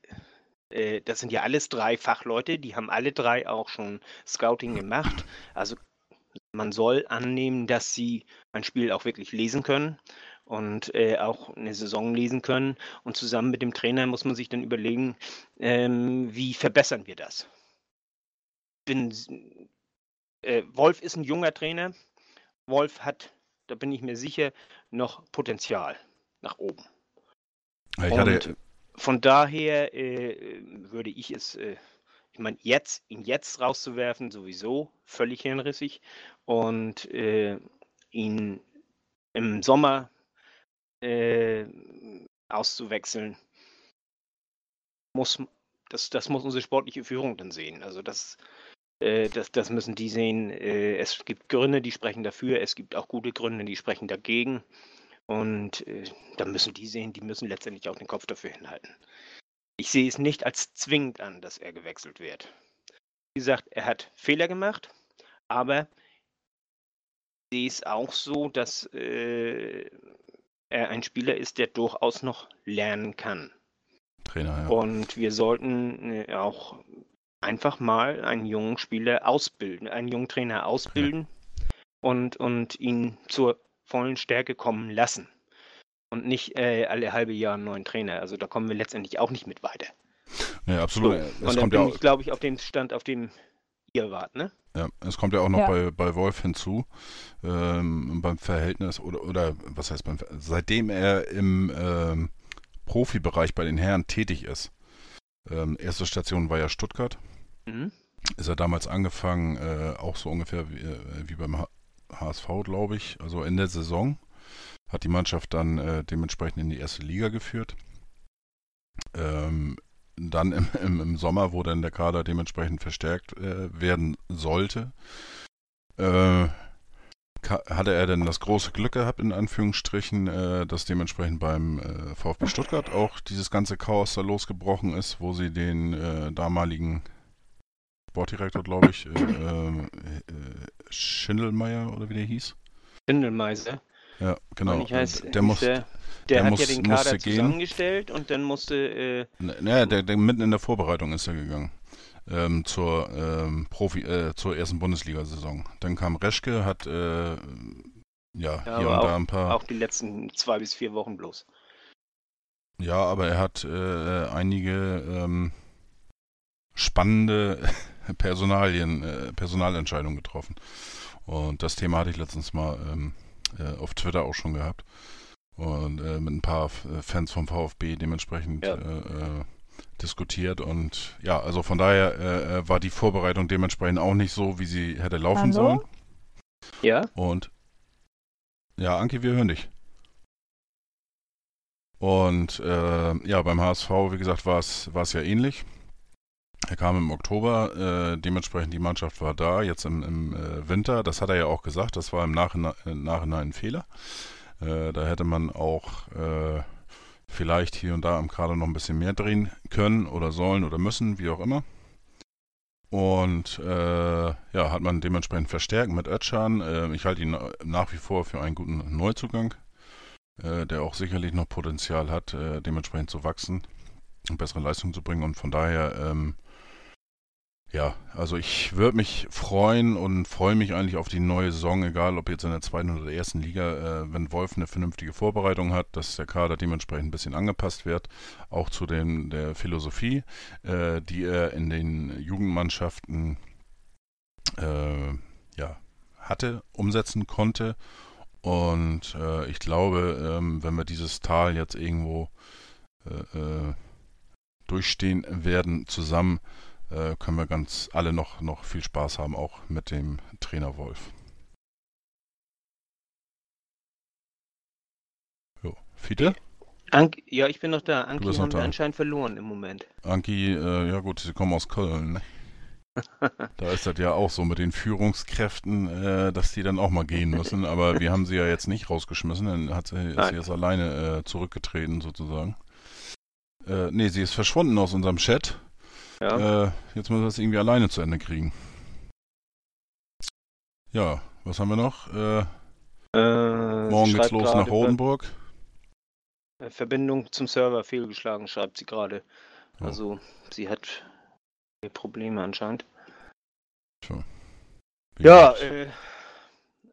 äh, das sind ja alles drei Fachleute, die haben alle drei auch schon Scouting gemacht. Also man soll annehmen, dass sie ein Spiel auch wirklich lesen können und äh, auch eine Saison lesen können. Und zusammen mit dem Trainer muss man sich dann überlegen, ähm, wie verbessern wir das. Bin, äh, Wolf ist ein junger Trainer. Wolf hat, da bin ich mir sicher, noch Potenzial nach oben. Ich und von daher äh, würde ich es, äh, ich meine, jetzt, ihn jetzt rauszuwerfen, sowieso völlig hirnrissig. Und äh, ihn im Sommer äh, auszuwechseln, muss, das, das muss unsere sportliche Führung dann sehen. Also das, äh, das, das müssen die sehen. Äh, es gibt Gründe, die sprechen dafür, es gibt auch gute Gründe, die sprechen dagegen. Und äh, da müssen die sehen, die müssen letztendlich auch den Kopf dafür hinhalten. Ich sehe es nicht als zwingend an, dass er gewechselt wird. Wie gesagt, er hat Fehler gemacht, aber ich sehe es auch so, dass äh, er ein Spieler ist, der durchaus noch lernen kann. Trainer, ja. Und wir sollten äh, auch einfach mal einen jungen Spieler ausbilden, einen jungen Trainer ausbilden ja. und, und ihn zur vollen Stärke kommen lassen. Und nicht äh, alle halbe Jahr einen neuen Trainer. Also da kommen wir letztendlich auch nicht mit weiter. Ja, absolut. So, und dann bin ja ich, glaube ich, auf dem Stand, auf dem ihr wart, ne? Ja, es kommt ja auch noch ja. Bei, bei Wolf hinzu, ähm, beim Verhältnis oder, oder was heißt beim seitdem er im ähm, Profibereich bei den Herren tätig ist. Ähm, erste Station war ja Stuttgart. Mhm. Ist er damals angefangen, äh, auch so ungefähr wie, äh, wie beim HSV, glaube ich, also in der Saison. Hat die Mannschaft dann äh, dementsprechend in die erste Liga geführt. Ähm, dann im, im, im, Sommer, wo dann der Kader dementsprechend verstärkt äh, werden sollte, äh, hatte er denn das große Glück gehabt, in Anführungsstrichen, äh, dass dementsprechend beim äh, VfB Stuttgart auch dieses ganze Chaos da losgebrochen ist, wo sie den äh, damaligen Sportdirektor, glaube ich, äh, Schindelmeier oder wie der hieß? Schindelmeiser. Ja, genau. Der, der, hat muss, ja den Kader zusammengestellt gehen. und dann musste. Äh, naja, der, der, mitten in der Vorbereitung ist er gegangen. Ähm, zur ähm, Profi, äh, zur ersten Bundesliga-Saison. Dann kam Reschke, hat äh, ja, ja, hier und auch, da ein paar. Auch die letzten zwei bis vier Wochen bloß. Ja, aber er hat äh, einige ähm, spannende Personalien, äh, Personalentscheidungen getroffen. Und das Thema hatte ich letztens mal ähm, äh, auf Twitter auch schon gehabt. Und äh, mit ein paar äh, Fans vom VfB dementsprechend ja. Äh, äh, diskutiert. Und ja, also von daher war die Vorbereitung dementsprechend auch nicht so, wie sie hätte laufen Hallo? sollen. Ja. Und ja, Anki, wir hören dich. Und äh, ja, beim HSV, wie gesagt, war es ja ähnlich. Er kam im Oktober, äh, dementsprechend die Mannschaft war da, jetzt im, im äh, Winter. Das hat er ja auch gesagt, das war im Nachhinein, im Nachhinein ein Fehler. Äh, da hätte man auch äh, vielleicht hier und da am Kader noch ein bisschen mehr drehen können oder sollen oder müssen, wie auch immer. Und äh, ja, hat man dementsprechend verstärkt mit Özcan. Äh, ich halte ihn nach wie vor für einen guten Neuzugang, der auch sicherlich noch Potenzial hat, dementsprechend zu wachsen und bessere Leistungen zu bringen. Und von daher ähm, Ja, also ich würde mich freuen und freue mich eigentlich auf die neue Saison, egal ob jetzt in der zweiten oder der ersten Liga, äh, wenn Wolf eine vernünftige Vorbereitung hat, dass der Kader dementsprechend ein bisschen angepasst wird, auch zu den, der Philosophie, äh, die er in den Jugendmannschaften äh, ja, hatte, umsetzen konnte. Und äh, ich glaube, ähm, wenn wir dieses Tal jetzt irgendwo äh, äh, durchstehen werden zusammen, äh, können wir ganz alle noch, noch viel Spaß haben, auch mit dem Trainer Wolf. Jo. Fiete? Anki, ja, ich bin noch da. Anki noch haben wir da. anscheinend verloren im Moment. Anki, äh, ja gut, sie kommen aus Köln. Ne? Da ist das ja auch so mit den Führungskräften, äh, dass die dann auch mal gehen müssen. Aber wir haben sie ja jetzt nicht rausgeschmissen. Dann hat sie, ist Nein. sie jetzt alleine äh, zurückgetreten sozusagen. Äh, nee, sie ist verschwunden aus unserem Chat. Ja. Äh, jetzt müssen wir das irgendwie alleine zu Ende kriegen. Ja, was haben wir noch? Äh, Äh, morgen geht's los nach Rodenburg. Äh, Verbindung zum Server fehlgeschlagen, schreibt sie gerade. Ja. Also, sie hat Probleme anscheinend. Wie Ja, äh,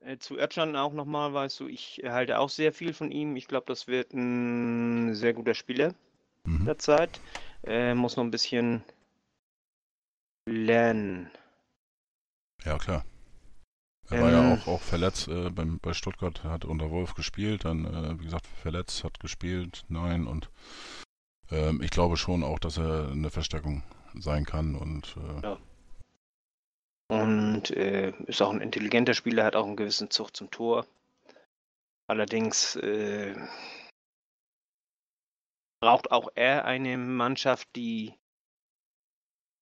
äh, zu Özcan auch nochmal, weißt du, ich halte auch sehr viel von ihm. Ich glaube, das wird ein sehr guter Spieler mhm. der Zeit. Äh, muss noch ein bisschen lernen. ja klar. Er war ja Ähm. auch, auch verletzt äh, beim, bei Stuttgart, hat unter Wolf gespielt, dann, äh, wie gesagt, verletzt, hat gespielt, nein, und ähm, ich glaube schon auch, dass er eine Verstärkung sein kann und äh, Ja. Und äh, ist auch ein intelligenter Spieler, hat auch einen gewissen Zug zum Tor. Allerdings äh, braucht auch er eine Mannschaft, die.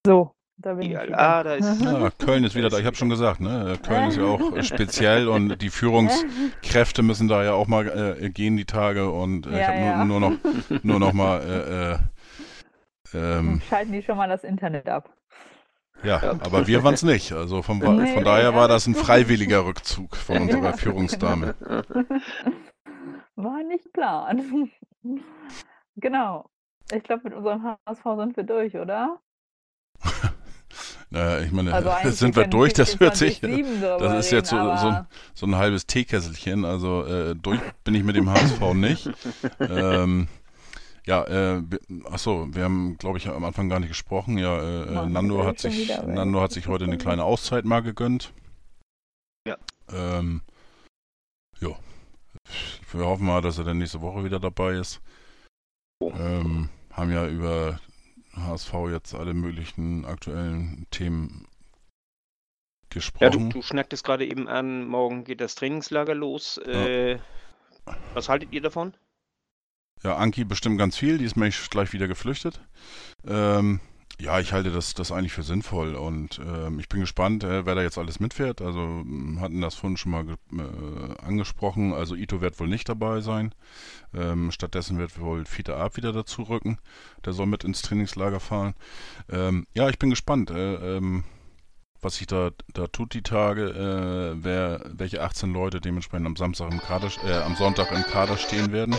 So, da bin ich wieder. ah, da ist. ja, Köln ist wieder da. Ich habe schon gesagt, ne? Köln ist ja auch speziell und die Führungskräfte müssen da ja auch mal äh, gehen die Tage und äh, ich Ja, habe ja. nur, nur noch nur noch mal äh, äh, ähm, Schalten die schon mal das Internet ab. Ja, aber wir waren es nicht. Also von, Nee, von daher war das ein freiwilliger Rückzug von unserer Ja. Führungsdame. War nicht Plan. genau. Ich glaube, mit unserem HSV sind wir durch, oder? Äh, ich meine, Also eigentlich sind wir durch, das hört sich, 24/7 drüber das ist jetzt so, so, ein, so ein halbes Teekesselchen. Also äh, durch bin ich mit dem HSV nicht. ähm, ja, äh, wir- ach so, wir haben, glaube ich, am Anfang gar nicht gesprochen. Ja, äh, äh, Mann, Nando ey, hat sich, wieder. Nando hat sich heute eine kleine Auszeit mal gegönnt. Ja. Ähm, jo. Wir hoffen mal, dass er dann nächste Woche wieder dabei ist. Oh. Ähm, haben ja über HSV jetzt alle möglichen aktuellen Themen Ja, du, gesprochen. du schnacktest gerade eben an, morgen geht das Trainingslager los. Äh, was haltet ihr davon? Ja, Anki bestimmt ganz viel, die ist mir gleich wieder geflüchtet. Ähm, ja, ich halte das, das eigentlich für sinnvoll und ähm, ich bin gespannt, äh, wer da jetzt alles mitfährt. Also m, hatten das vorhin schon mal äh, angesprochen. Also Ito wird wohl nicht dabei sein. Ähm, stattdessen wird wohl Fiete Ab wieder dazu rücken. Der soll mit ins Trainingslager fahren. Ähm, ja, ich bin gespannt, äh, ähm, was sich da, da tut die Tage, äh, wer, welche 18 Leute dementsprechend am Samstag im Kader, äh, am Sonntag im Kader stehen werden.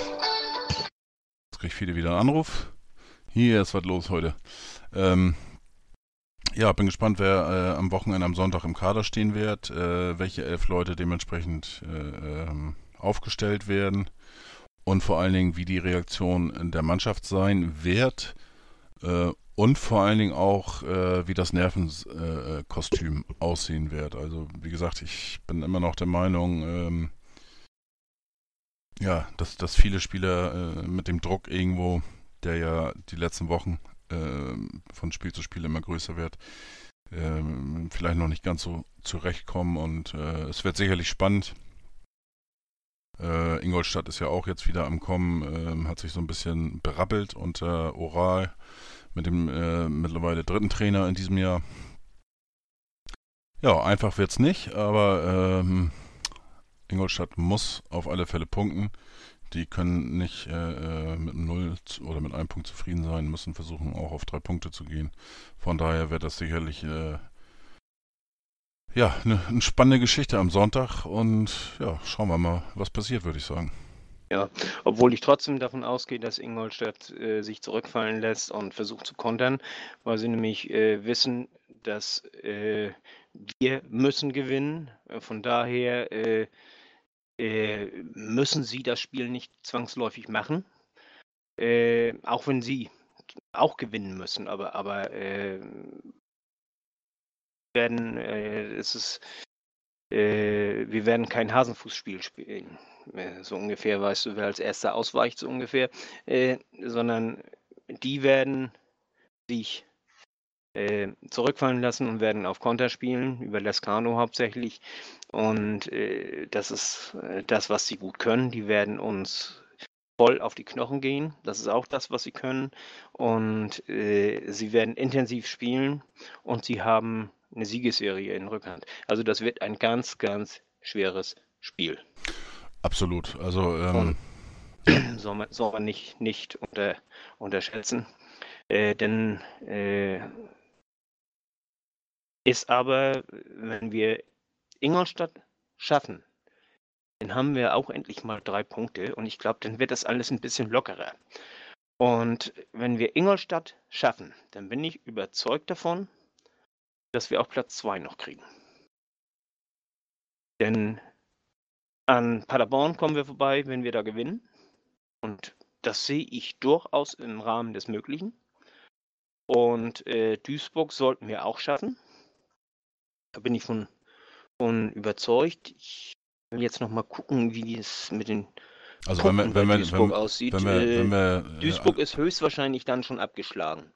Jetzt kriegt viele wieder einen Anruf. Hier ist was los heute. Ähm, ja, bin gespannt, wer äh, am Wochenende, am Sonntag im Kader stehen wird, äh, welche elf Leute dementsprechend äh, ähm, aufgestellt werden und vor allen Dingen, wie die Reaktion der Mannschaft sein wird äh, und vor allen Dingen auch, äh, wie das Nervenkostüm äh, aussehen wird. Also, wie gesagt, ich bin immer noch der Meinung, ähm, ja, dass, dass viele Spieler mit dem Druck irgendwo, der ja die letzten Wochen äh, von Spiel zu Spiel immer größer wird, ähm, vielleicht noch nicht ganz so zurechtkommen und äh, es wird sicherlich spannend. Äh, Ingolstadt ist ja auch jetzt wieder am Kommen, ähm, hat sich so ein bisschen berappelt unter Oral mit dem äh, mittlerweile dritten Trainer in diesem Jahr. Ja, einfach wird's nicht, aber ähm, Ingolstadt muss auf alle Fälle punkten. Die können nicht äh, äh, mit einem Null oder mit einem Punkt zufrieden sein, müssen versuchen auch auf drei Punkte zu gehen. Von daher wird das sicherlich äh, ja eine, eine spannende Geschichte am Sonntag und ja, schauen wir mal, was passiert, würde ich sagen. Ja, obwohl ich trotzdem davon ausgehe, dass Ingolstadt äh, sich zurückfallen lässt und versucht zu kontern, weil sie nämlich äh, wissen, dass äh, wir müssen gewinnen. Äh, von daher äh, äh, müssen sie das Spiel nicht zwangsläufig machen, auch wenn sie auch gewinnen müssen. Aber, aber werden, es ist, wir werden kein Hasenfußspiel spielen. Äh, so ungefähr, weißt du, wer als erster ausweicht, so ungefähr, äh, sondern die werden sich äh, zurückfallen lassen und werden auf Konter spielen, über Lescano hauptsächlich. Und äh, das ist äh, das, was sie gut können. Die werden uns voll auf die Knochen gehen. Das ist auch das, was sie können. Und äh, sie werden intensiv spielen und sie haben eine Siegesserie in Rückhand. Also das wird ein ganz, ganz schweres Spiel. Absolut. Also ähm, soll, man, soll man nicht, nicht unter, unterschätzen. Äh, denn äh, ist aber, wenn wir Ingolstadt schaffen, dann haben wir auch endlich mal drei Punkte und ich glaube, dann wird das alles ein bisschen lockerer. Und wenn wir Ingolstadt schaffen, dann bin ich überzeugt davon, dass wir auch Platz zwei noch kriegen. Denn an Paderborn kommen wir vorbei, wenn wir da gewinnen. Und das sehe ich durchaus im Rahmen des Möglichen. Und äh, Duisburg sollten wir auch schaffen. Da bin ich von, von überzeugt. Ich will jetzt noch mal gucken, wie es mit den also wenn wir, wenn wir, Duisburg wenn, aussieht. Wenn wir, äh, wenn wir, Duisburg äh, ist höchstwahrscheinlich dann schon abgeschlagen.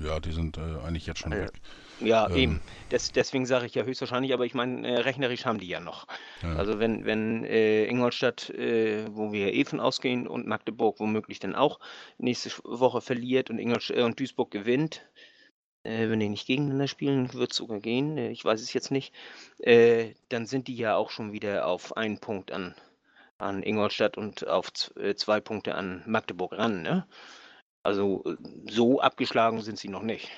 Ja, die sind äh, eigentlich jetzt schon äh, weg. Ja, ähm, eben. Des, deswegen sage ich ja höchstwahrscheinlich, aber ich meine, äh, rechnerisch haben die ja noch. Ja. Also wenn, wenn äh, Ingolstadt, äh, wo wir eh von ausgehen, und Magdeburg womöglich dann auch nächste Woche verliert und, Ingolstadt, äh, und Duisburg gewinnt, wenn die nicht gegeneinander spielen, wird es sogar gehen, ich weiß es jetzt nicht, dann sind die ja auch schon wieder auf einen Punkt an, an Ingolstadt und auf zwei Punkte an Magdeburg ran. Ne? Also so abgeschlagen sind sie noch nicht.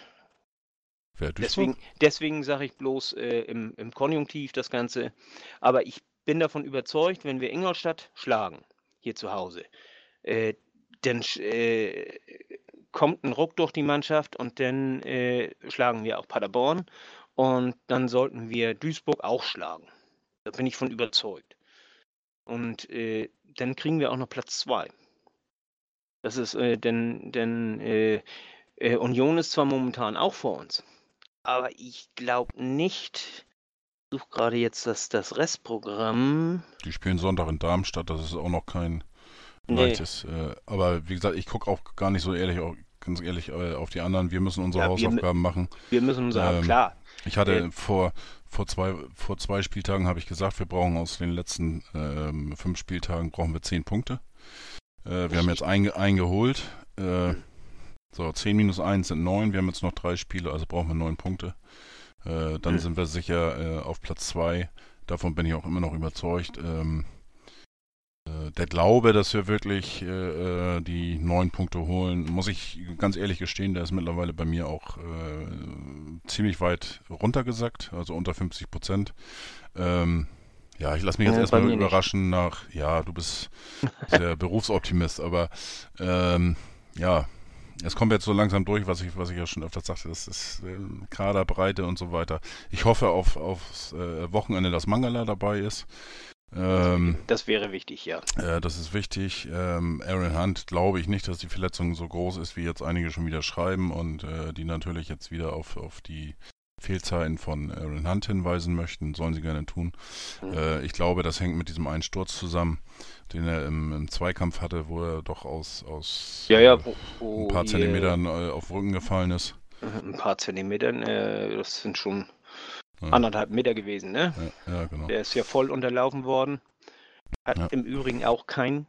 Deswegen, deswegen sage ich bloß äh, im, im, Konjunktiv das Ganze. Aber ich bin davon überzeugt, wenn wir Ingolstadt schlagen, hier zu Hause, äh, dann äh, kommt ein Ruck durch die Mannschaft und dann äh, schlagen wir auch Paderborn und dann sollten wir Duisburg auch schlagen. Da bin ich von überzeugt. Und äh, dann kriegen wir auch noch Platz zwei. Das ist, äh, denn, denn äh, äh, Union ist zwar momentan auch vor uns, aber ich glaube nicht. Ich suche gerade jetzt das, das Restprogramm. Die spielen Sonntag in Darmstadt, das ist auch noch kein nee. leichtes. Äh, aber wie gesagt, ich gucke auch gar nicht so ehrlich, ganz ehrlich äh, auf die anderen. Wir müssen unsere ja, Hausaufgaben wir, machen. Wir müssen unsere, ähm, klar. Ich hatte äh, vor, vor, zwei, vor zwei Spieltagen habe ich gesagt, wir brauchen aus den letzten ähm, fünf Spieltagen brauchen wir zehn Punkte. Äh, wir haben jetzt einge eingeholt. Äh, so, 10 minus 1 sind 9. Wir haben jetzt noch drei Spiele, also brauchen wir 9 Punkte. Äh, dann mhm. sind wir sicher auf Platz 2. Davon bin ich auch immer noch überzeugt. Ähm, äh, der Glaube, dass wir wirklich äh, die 9 Punkte holen, muss ich ganz ehrlich gestehen, der ist mittlerweile bei mir auch ziemlich weit runtergesackt, also unter 50 Prozent. Ähm, ja, ich lasse mich jetzt ja, erstmal überraschen nicht. nach, ja, du bist der Berufsoptimist, aber ähm, ja, es kommt jetzt so langsam durch, was ich, was ich ja schon öfters sagte, das ist äh, Kaderbreite und so weiter. Ich hoffe auf aufs äh, Wochenende, dass Mangala dabei ist. Ähm, das wäre wichtig, ja. Äh, das ist wichtig. Ähm, Aaron Hunt glaube ich nicht, dass die Verletzung so groß ist, wie jetzt einige schon wieder schreiben und äh, die natürlich jetzt wieder auf, auf die Fehlzeiten von Aaron Hunt hinweisen möchten, sollen sie gerne tun. Mhm. Äh, ich glaube, das hängt mit diesem Einsturz zusammen, den er im, im Zweikampf hatte, wo er doch aus, aus ja, ja, wo, wo ein paar Zentimetern äh, auf Rücken gefallen ist. Ein paar Zentimetern, äh, das sind schon ja. anderthalb Meter gewesen, ne? Ja, ja, genau. Der ist ja voll unterlaufen worden. Hat im Übrigen auch kein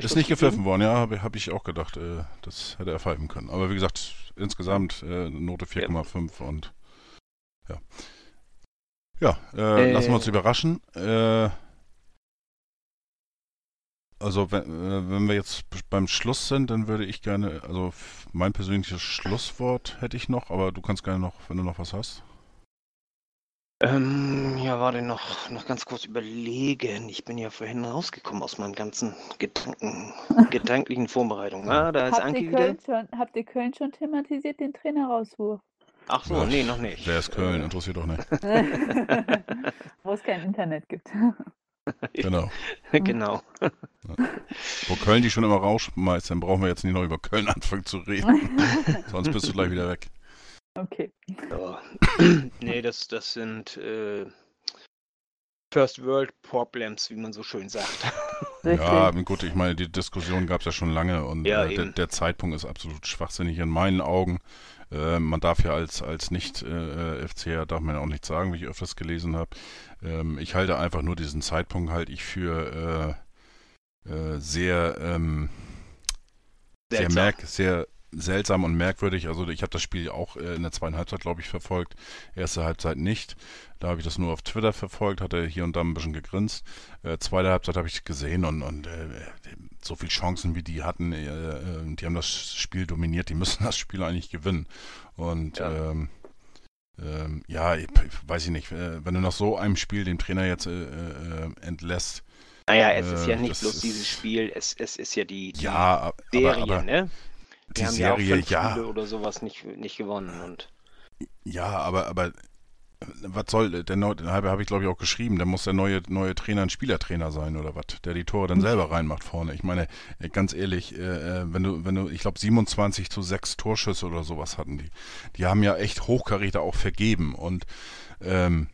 ist nicht gepfiffen worden, ja, habe hab ich auch gedacht, äh, das hätte er pfeifen können. Aber wie gesagt, insgesamt äh, Note 4,5 ja. und ja. Ja, äh, äh, lassen wir uns überraschen. Äh, also wenn, äh, wenn wir jetzt beim Schluss sind, dann würde ich gerne, also mein persönliches Schlusswort hätte ich noch, aber du kannst gerne noch, wenn du noch was hast. Ähm, ja, warte noch, noch ganz kurz überlegen. Ich bin ja vorhin rausgekommen aus meinen ganzen Gedanken, gedanklichen Vorbereitungen. Ah, da ist Habt Anki ihr, wieder. Köln schon, habt ihr Köln schon thematisiert, den Trainerauswurf? Ach so, Ja, nee, noch nicht. Wer ist Köln? Interessiert doch nicht. Wo es kein Internet gibt. Genau. genau. Wo Köln die schon immer rausschmeißt, dann brauchen wir jetzt nicht noch über Köln anfangen zu reden. Sonst bist du gleich wieder weg. Okay. Ja. nee, das, das sind äh, First World Problems, wie man so schön sagt. Richtig. Ja, gut, ich meine, die Diskussion gab es ja schon lange und Ja, äh, der, der Zeitpunkt ist absolut schwachsinnig in meinen Augen. Äh, man darf ja als, als Nicht-FCR, darf man ja auch nicht sagen, wie ich öfters gelesen habe. Ähm, ich halte einfach nur diesen Zeitpunkt halte ich für äh, äh, sehr, ähm, sehr, merk sehr seltsam und merkwürdig. Also ich habe das Spiel auch äh, in der zweiten Halbzeit, glaube ich, verfolgt. Erste Halbzeit nicht. Da habe ich das nur auf Twitter verfolgt, hatte hier und da ein bisschen gegrinst. Äh, zweite Halbzeit habe ich gesehen und, und äh, so viele Chancen, wie die hatten, äh, äh, die haben das Spiel dominiert, die müssen das Spiel eigentlich gewinnen. Und Ja. ähm, ähm, ja, ich, weiß ich nicht, äh, wenn du nach so einem Spiel den Trainer jetzt entlässt, Naja, es ist ja nicht bloß ist- dieses Spiel, es, es ist ja die, die ja, aber, Serie, aber ne? Die Wir haben ja auch Serie, fünf ja, Spiele oder sowas nicht, nicht gewonnen. Und Ja, aber, aber äh, was soll, der neue, habe hab ich glaube ich auch geschrieben, der muss der neue, neue Trainer ein Spielertrainer sein oder was, der die Tore dann selber reinmacht vorne. Ich meine, äh, ganz ehrlich, äh, äh, wenn du, wenn du, ich glaube 27 zu 6 Torschüsse oder sowas hatten die. Die haben ja echt Hochkaräter auch vergeben und ähm,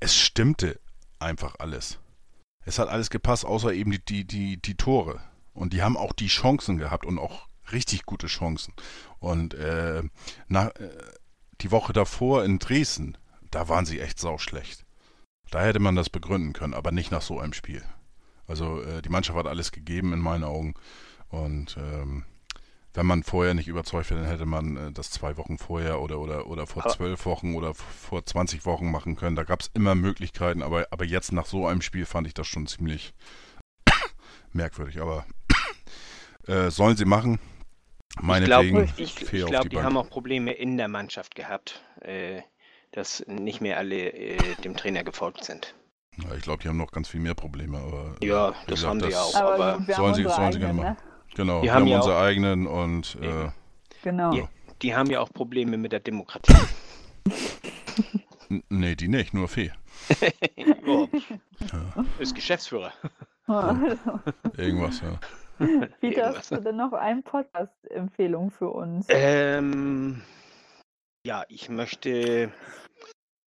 es stimmte einfach alles. Es hat alles gepasst, außer eben die, die, die, die Tore. Und die haben auch die Chancen gehabt und auch richtig gute Chancen. Und äh, nach, äh, die Woche davor in Dresden, da waren sie echt sauschlecht. Da hätte man das begründen können, aber nicht nach so einem Spiel. Also äh, die Mannschaft hat alles gegeben in meinen Augen. Und ähm, wenn man vorher nicht überzeugt wäre, dann hätte man äh, das zwei Wochen vorher oder, oder, oder vor Aber- zwölf Wochen oder vor 20 Wochen machen können. Da gab es immer Möglichkeiten, aber, aber jetzt nach so einem Spiel fand ich das schon ziemlich merkwürdig. Aber äh, sollen sie machen. Meinetwegen ich glaube, ich, ich glaub, die die haben auch Probleme in der Mannschaft gehabt, äh, dass nicht mehr alle äh, dem Trainer gefolgt sind. Ja, ich glaube, die haben noch ganz viel mehr Probleme, aber äh, Ja, das gesagt, haben sie ja auch. Aber, sollen sie- sollen sie gerne eigenen, ne? genau, Die wir haben haben ja unsere auch- eigenen und äh. Genau. Ja. Die haben ja auch Probleme mit der Demokratie. nee, die nicht, nur Fee. oh, ist Geschäftsführer. Irgendwas, ja. Peter, hast du denn noch eine Podcast-Empfehlung für uns? Ähm, ja, ich möchte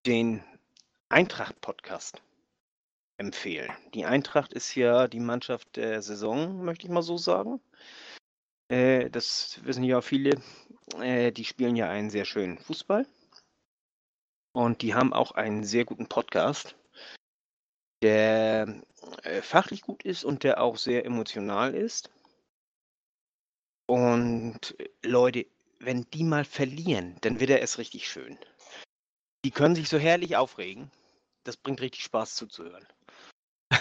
den Eintracht-Podcast empfehlen. Die Eintracht ist ja die Mannschaft der Saison, möchte ich mal so sagen. Äh, das wissen ja viele. Äh, die spielen ja einen sehr schönen Fußball. Und die haben auch einen sehr guten Podcast, der äh, fachlich gut ist und der auch sehr emotional ist. Und äh, Leute, wenn die mal verlieren, dann wird er erst richtig schön. Die können sich so herrlich aufregen. Das bringt richtig Spaß zuzuhören.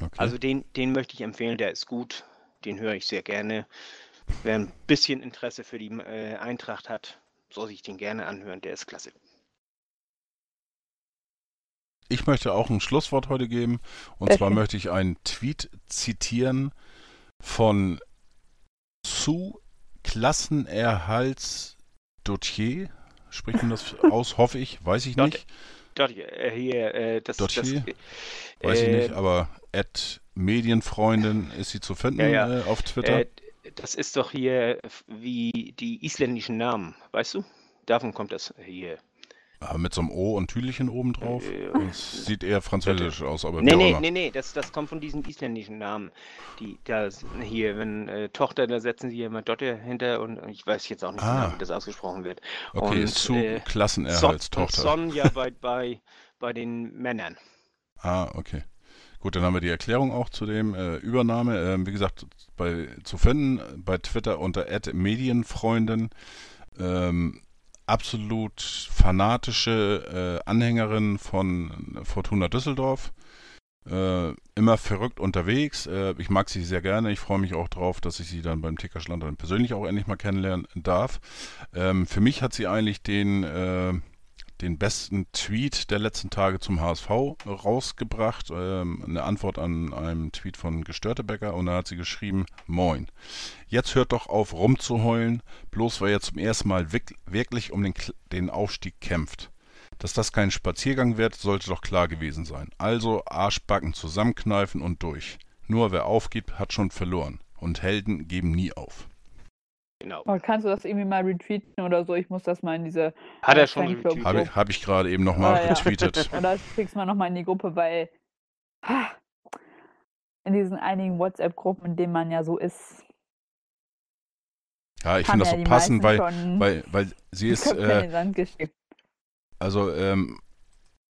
Okay. Also den, den möchte ich empfehlen, der ist gut. Den höre ich sehr gerne. Wer ein bisschen Interesse für die äh, Eintracht hat, soll sich den gerne anhören. Der ist klasse. Ich möchte auch ein Schlusswort heute geben. Und Sehr zwar möchte ich einen Tweet zitieren von zu Klassenerhalts-Dotier. Spricht man das aus, hoffe ich, weiß ich nicht. Dort äh, äh, das, das hier? Weiß ich äh, nicht, aber at Medienfreundin ist sie zu finden Ja, ja. Äh, auf Twitter. Äh, das ist doch hier wie die isländischen Namen, weißt du? Davon kommt das hier. Ah, mit so einem O und Tüdelchen oben drauf. Äh, Das sieht eher französisch aus, aber Nee, nee, nee, nee, das, das kommt von diesen isländischen Namen. Die, da hier, wenn äh, Tochter, da setzen sie immer Dotte hinter und ich weiß jetzt auch nicht Ah. genau, wie das ausgesprochen wird. Okay, und, zu äh, Klassenerhaltstochter. Son ja bei, bei, bei den Männern. Ah, okay. Gut, dann haben wir die Erklärung auch zu dem äh, Übernahme. Ähm, wie gesagt, bei, zu finden bei Twitter unter @medienfreundin. Ähm, absolut fanatische äh, Anhängerin von Fortuna Düsseldorf. Äh, immer verrückt unterwegs. Äh, ich mag sie sehr gerne. Ich freue mich auch drauf, dass ich sie dann beim Tickerschland dann persönlich auch endlich mal kennenlernen darf. Ähm, für mich hat sie eigentlich den, äh, den besten Tweet der letzten Tage zum HSV rausgebracht. Ähm, eine Antwort an einem Tweet von Gestörtebecker und da hat sie geschrieben: Moin. Jetzt hört doch auf rumzuheulen, bloß weil ihr zum ersten Mal wirklich um den, den Aufstieg kämpft. Dass das kein Spaziergang wird, sollte doch klar gewesen sein. Also Arschbacken zusammenkneifen und durch. Nur wer aufgibt, hat schon verloren. Und Helden geben nie auf. Genau. Aber kannst du das irgendwie mal retweeten oder so? Ich muss das mal in diese. Hat er äh, schon retweetet. Habe ich, hab ich gerade eben nochmal Ah, ja. retweetet. Und das kriegst du mal nochmal in die Gruppe, weil in diesen einigen WhatsApp-Gruppen, in denen man ja so ist, Ja, ich finde das ja so passend, weil, weil, weil sie ist, äh, also ähm,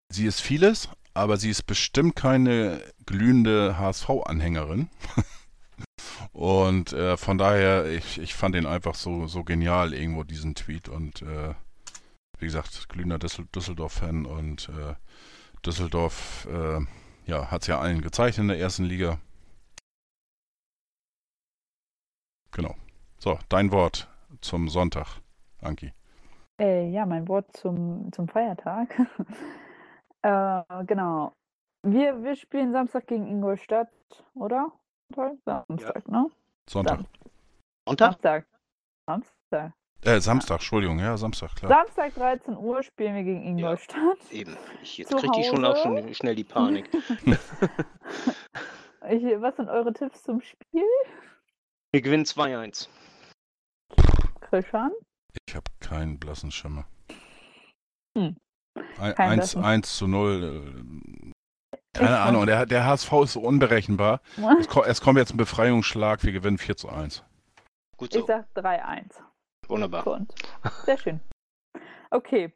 sie ist vieles, aber sie ist bestimmt keine glühende HSV-Anhängerin. Und äh, von daher, ich, ich fand den einfach so, so genial irgendwo, diesen Tweet. Und äh, wie gesagt, glühender Düssel Düsseldorf-Fan und äh, Düsseldorf äh, ja, hat es ja allen gezeigt in der ersten Liga. Genau. So, dein Wort zum Sonntag, Anki. Äh, ja, mein Wort zum, zum Feiertag. äh, genau. Wir, wir spielen Samstag gegen Ingolstadt, oder? Samstag, ne? Sonntag. Sonntag? Samstag. Samstag. Äh, Samstag, Entschuldigung, ja, Samstag, klar. Samstag 13 Uhr spielen wir gegen Ingolstadt. Eben. Ich, jetzt kriegt die schon auch schon schnell die Panik. Ich, was sind eure Tipps zum Spiel, Wir gewinnen 2-1. Christian? Ich habe keinen blassen Schimmer. Hm. Ein- Kein 1, blassen. 1 zu 0. Keine Ahnung, der, der HSV ist so unberechenbar. Es, es kommt jetzt ein Befreiungsschlag, wir gewinnen 4 zu 1. Gut Ich so. sag 3-1 Wunderbar. uns. Sehr schön. Okay,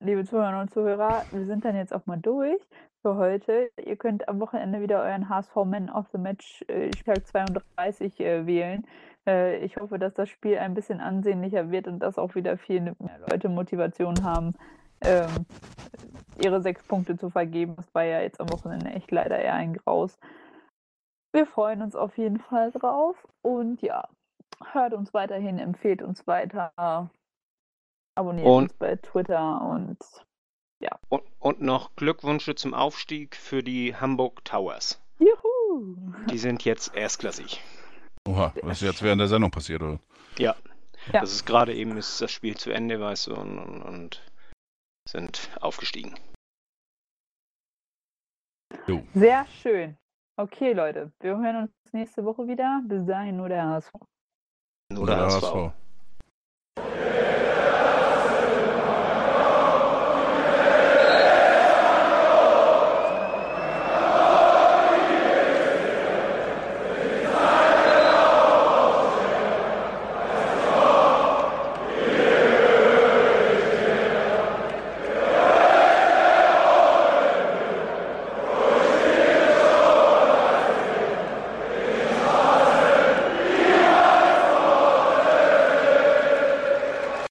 liebe Zuhörer und Zuhörer, wir sind dann jetzt auch mal durch für heute. Ihr könnt am Wochenende wieder euren HSV Man of the Match äh, Spieltag 32 äh, wählen. Äh, ich hoffe, dass das Spiel ein bisschen ansehnlicher wird und dass auch wieder viele mehr Leute Motivation haben, ähm, ihre sechs Punkte zu vergeben. Das war ja jetzt am Wochenende echt leider eher ein Graus. Wir freuen uns auf jeden Fall drauf und ja, hört uns weiterhin, empfehlt uns weiter, abonniert Und- uns bei Twitter und Und, und noch Glückwünsche zum Aufstieg für die Hamburg Towers. juhu! Die sind jetzt erstklassig. Oha, was ist jetzt während der Sendung passiert, oder? Ja. Das ist gerade eben ist das Spiel zu Ende, weißt du, und, und, und sind aufgestiegen. Jo. Sehr schön. Okay, Leute, wir hören uns nächste Woche wieder. Bis dahin nur der HSV. Nur der HSV.